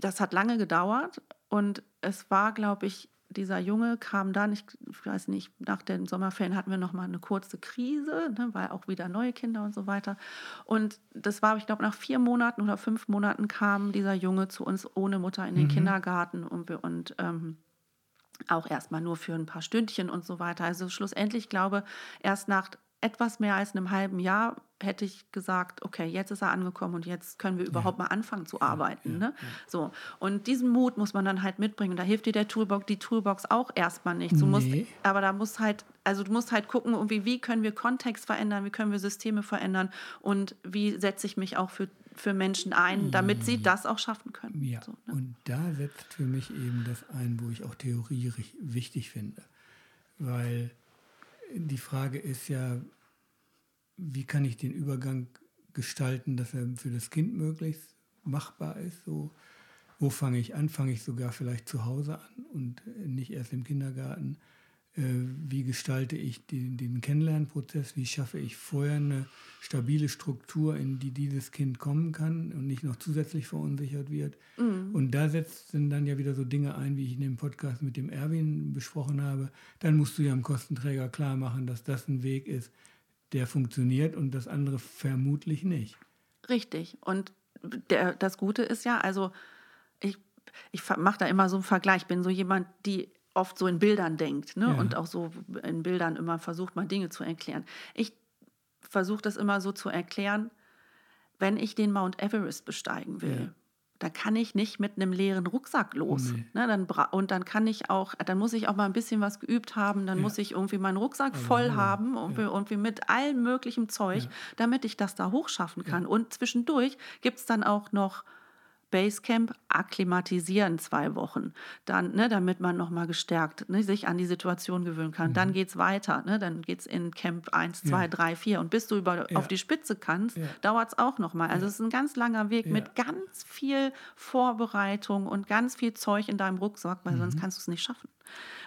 das hat lange gedauert und es war, glaube ich, dieser Junge kam dann, ich weiß nicht, nach den Sommerferien hatten wir noch mal eine kurze Krise, ne, weil auch wieder neue Kinder und so weiter. Und das war, ich glaube, nach vier Monaten oder fünf Monaten kam dieser Junge zu uns ohne Mutter in den mhm. Kindergarten und, wir, und ähm, auch erstmal nur für ein paar Stündchen und so weiter. Also schlussendlich glaube erst nach etwas mehr als einem halben Jahr hätte ich gesagt, okay, jetzt ist er angekommen und jetzt können wir überhaupt ja. mal anfangen zu arbeiten. Ja, ne? Ja, so. Und diesen Mut muss man dann halt mitbringen. Da hilft dir der Toolbox, die Toolbox auch erstmal nicht. Du musst, aber da muss halt, also du musst halt gucken, irgendwie, wie können wir Kontext verändern, wie können wir Systeme verändern und wie setze ich mich auch für, für Menschen ein, damit sie das auch schaffen können. Ja. So, ne? Und da setzt für mich eben das ein, wo ich auch Theorie wichtig finde. Weil die Frage ist ja, wie kann ich den Übergang gestalten, dass er für das Kind möglichst machbar ist? So, wo fange ich an? Fange ich sogar vielleicht zu Hause an und nicht erst im Kindergarten? Äh, wie gestalte ich den, den Kennenlernprozess? Wie schaffe ich vorher eine stabile Struktur, in die dieses Kind kommen kann und nicht noch zusätzlich verunsichert wird? Mhm. Und da setzen dann ja wieder so Dinge ein, wie ich in dem Podcast mit dem Erwin besprochen habe. Dann musst du ja dem Kostenträger klar machen, dass das ein Weg ist, der funktioniert und das andere vermutlich nicht. Richtig. Und der, das Gute ist ja, also ich, ich mache da immer so einen Vergleich. Ich bin so jemand, die oft so in Bildern denkt ne? Ja. und auch so in Bildern immer versucht, mal Dinge zu erklären. Ich versuche das immer so zu erklären, wenn ich den Mount Everest besteigen will. Ja da kann ich nicht mit einem leeren Rucksack los. Nee. Ne, dann und dann kann ich auch, dann muss ich auch mal ein bisschen was geübt haben, dann ja. muss ich irgendwie meinen Rucksack also, voll haben, irgendwie, ja. irgendwie mit allem möglichen Zeug, damit ich das da hochschaffen kann. Und zwischendurch gibt es dann auch noch Basecamp akklimatisieren zwei Wochen, dann, ne, damit man nochmal gestärkt ne, sich an die Situation gewöhnen kann. Mhm. Dann geht es weiter, ne, dann geht es in Camp 1, 2, ja. 3, 4 und bis du über, ja. auf die Spitze kannst, ja. dauert es auch nochmal. Also es ist ein ganz langer Weg mit ganz viel Vorbereitung und ganz viel Zeug in deinem Rucksack, weil mhm. sonst kannst du es nicht schaffen.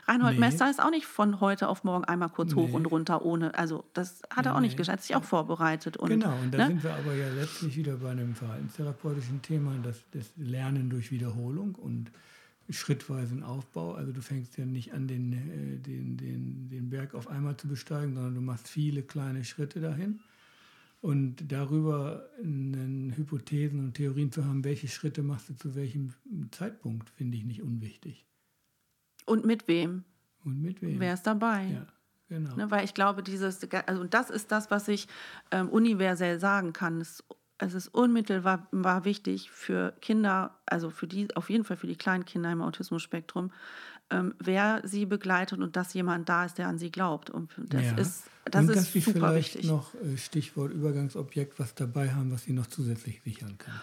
Reinhold nee. Mester ist auch nicht von heute auf morgen einmal kurz nee. hoch und runter ohne. Also das hat er auch nicht geschafft, hat sich auch vorbereitet. Und, genau, und da ne? sind wir aber ja letztlich wieder bei einem verhaltenstherapeutischen Thema, das, das Lernen durch Wiederholung und schrittweisen Aufbau. Also du fängst ja nicht an, den, äh, den, den, den Berg auf einmal zu besteigen, sondern du machst viele kleine Schritte dahin. Und darüber Hypothesen und Theorien zu haben, welche Schritte machst du zu welchem Zeitpunkt, finde ich nicht unwichtig. Und mit wem? Und mit wem? Wer ist dabei? Ja, genau. Ne, weil ich glaube, dieses, also das ist das, was ich ähm, universell sagen kann. Es, es ist unmittelbar war wichtig für Kinder, also für die, auf jeden Fall für die kleinen Kinder im Autismus-Spektrum, ähm, wer sie begleitet und dass jemand da ist, der an sie glaubt. Und das ja. ist, das und ist dass super vielleicht wichtig. noch äh, Stichwort Übergangsobjekt was dabei haben, was sie noch zusätzlich sichern kann.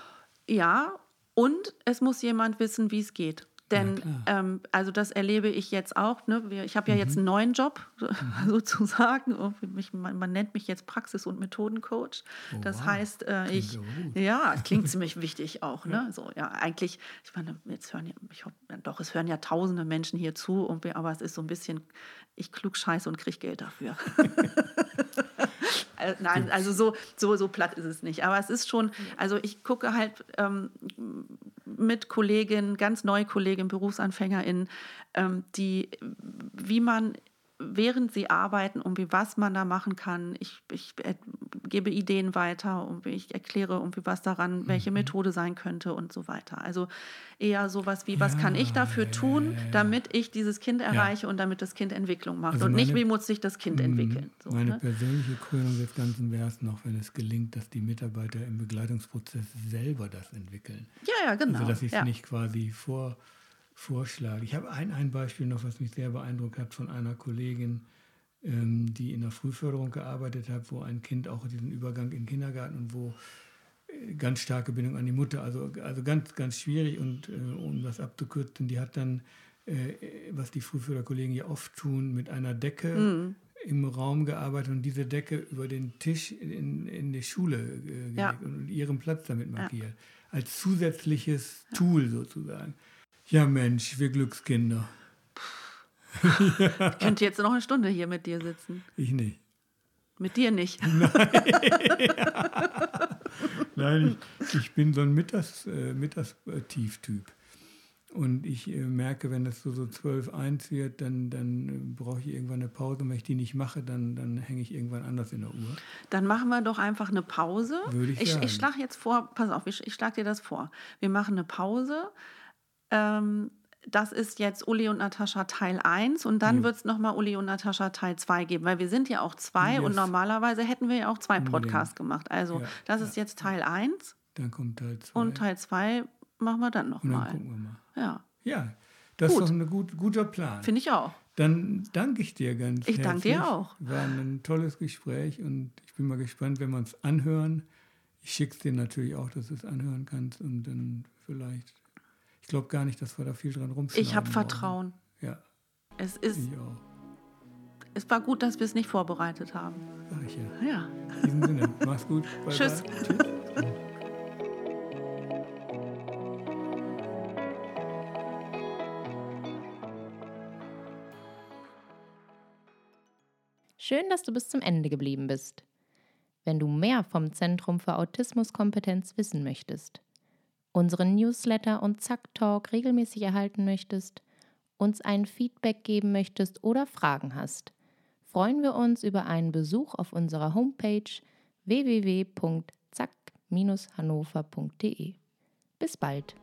Ja, und es muss jemand wissen, wie es geht. Denn ähm, also das erlebe ich jetzt auch. Ne? Ich habe ja mhm. jetzt einen neuen Job [laughs] mhm. [laughs] sozusagen. Man, man, nennt mich jetzt Praxis- und Methodencoach. Oh, das wow. heißt, äh, ich ja, [laughs] klingt ziemlich wichtig auch. Ne? So ja, eigentlich. Ich meine, jetzt hören ja, ich hoffe, doch, es hören ja Tausende Menschen hier zu, aber es ist so ein bisschen, ich klug scheiße und kriege Geld dafür. Äh, nein, also so, so, so platt ist es nicht. Aber es ist schon, also ich gucke halt ähm, mit Kolleginnen, ganz neue Kolleginnen, BerufsanfängerInnen, ähm, die, wie man während sie arbeiten, irgendwie was man da machen kann. Ich, ich äh, gebe Ideen weiter und ich erkläre irgendwie was daran, welche mhm. Methode sein könnte und so weiter. Also eher sowas wie, was ja, kann ich dafür tun, damit ich dieses Kind erreiche ja. und damit das Kind Entwicklung macht also und meine, nicht, wie muss sich das Kind mhm. entwickeln. So, meine ne? persönliche Krönung des Ganzen wäre es noch, wenn es gelingt, dass die Mitarbeiter im Begleitungsprozess selber das entwickeln. Ja, ja, genau. Also dass ich es nicht quasi vor Vorschlag. Ich habe ein, ein Beispiel noch, was mich sehr beeindruckt hat, von einer Kollegin, ähm, die in der Frühförderung gearbeitet hat, wo ein Kind auch diesen Übergang in den Kindergarten und wo äh, ganz starke Bindung an die Mutter, also, also ganz, ganz schwierig und äh, um das abzukürzen, die hat dann, äh, was die Frühförderkollegen ja oft tun, mit einer Decke mhm. im Raum gearbeitet und diese Decke über den Tisch in, in die Schule äh, ja. und ihren Platz damit markiert. Ja. Als zusätzliches ja. Tool sozusagen. Ja, Mensch, wir Glückskinder. ja. Ich könnte jetzt noch eine Stunde hier mit dir sitzen. Ich nicht. Mit dir nicht. Nein, [laughs] Nein ich, ich, bin so ein Mittags, äh, Mittagstieftyp. Und ich äh, merke, wenn das so, so 12, 1 wird, dann, dann äh, brauche ich irgendwann eine Pause. Und wenn ich die nicht mache, dann, dann hänge ich irgendwann anders in der Uhr. Dann machen wir doch einfach eine Pause. Würde ich, ich, ich schlage jetzt vor, pass auf, ich, ich schlage dir das vor. Wir machen eine Pause ähm, das ist jetzt Uli und Natascha Teil 1 und dann ja. wird es nochmal Uli und Natascha Teil 2 geben, weil wir sind ja auch zwei yes. und normalerweise hätten wir ja auch zwei Podcasts gemacht. Also ja, das ja. ist jetzt Teil 1. Dann kommt Teil 2. Und Teil 2 machen wir dann nochmal. Dann gucken wir mal. Ja. Ja, das gut. ist doch ein gut, guter Plan. Finde ich auch. Dann danke ich dir ganz ich herzlich. Ich danke dir auch. War ein tolles Gespräch und ich bin mal gespannt, wenn wir uns anhören. Ich schicke es dir natürlich auch, dass du es anhören kannst und dann vielleicht. Ich glaube gar nicht, dass wir da viel dran rumschneiden. Ich habe Vertrauen. Ja. Es ist. Ich auch. Es war gut, dass wir es nicht vorbereitet haben. Sag ich ja. Ja. In diesem Sinne, mach's gut. [laughs] Bye Tschüss. Bye. Tschüss. Schön, dass du bis zum Ende geblieben bist. Wenn du mehr vom Zentrum für Autismuskompetenz wissen möchtest, unseren Newsletter und Zack Talk regelmäßig erhalten möchtest, uns ein Feedback geben möchtest oder Fragen hast, freuen wir uns über einen Besuch auf unserer Homepage www.zack-hannover.de. Bis bald!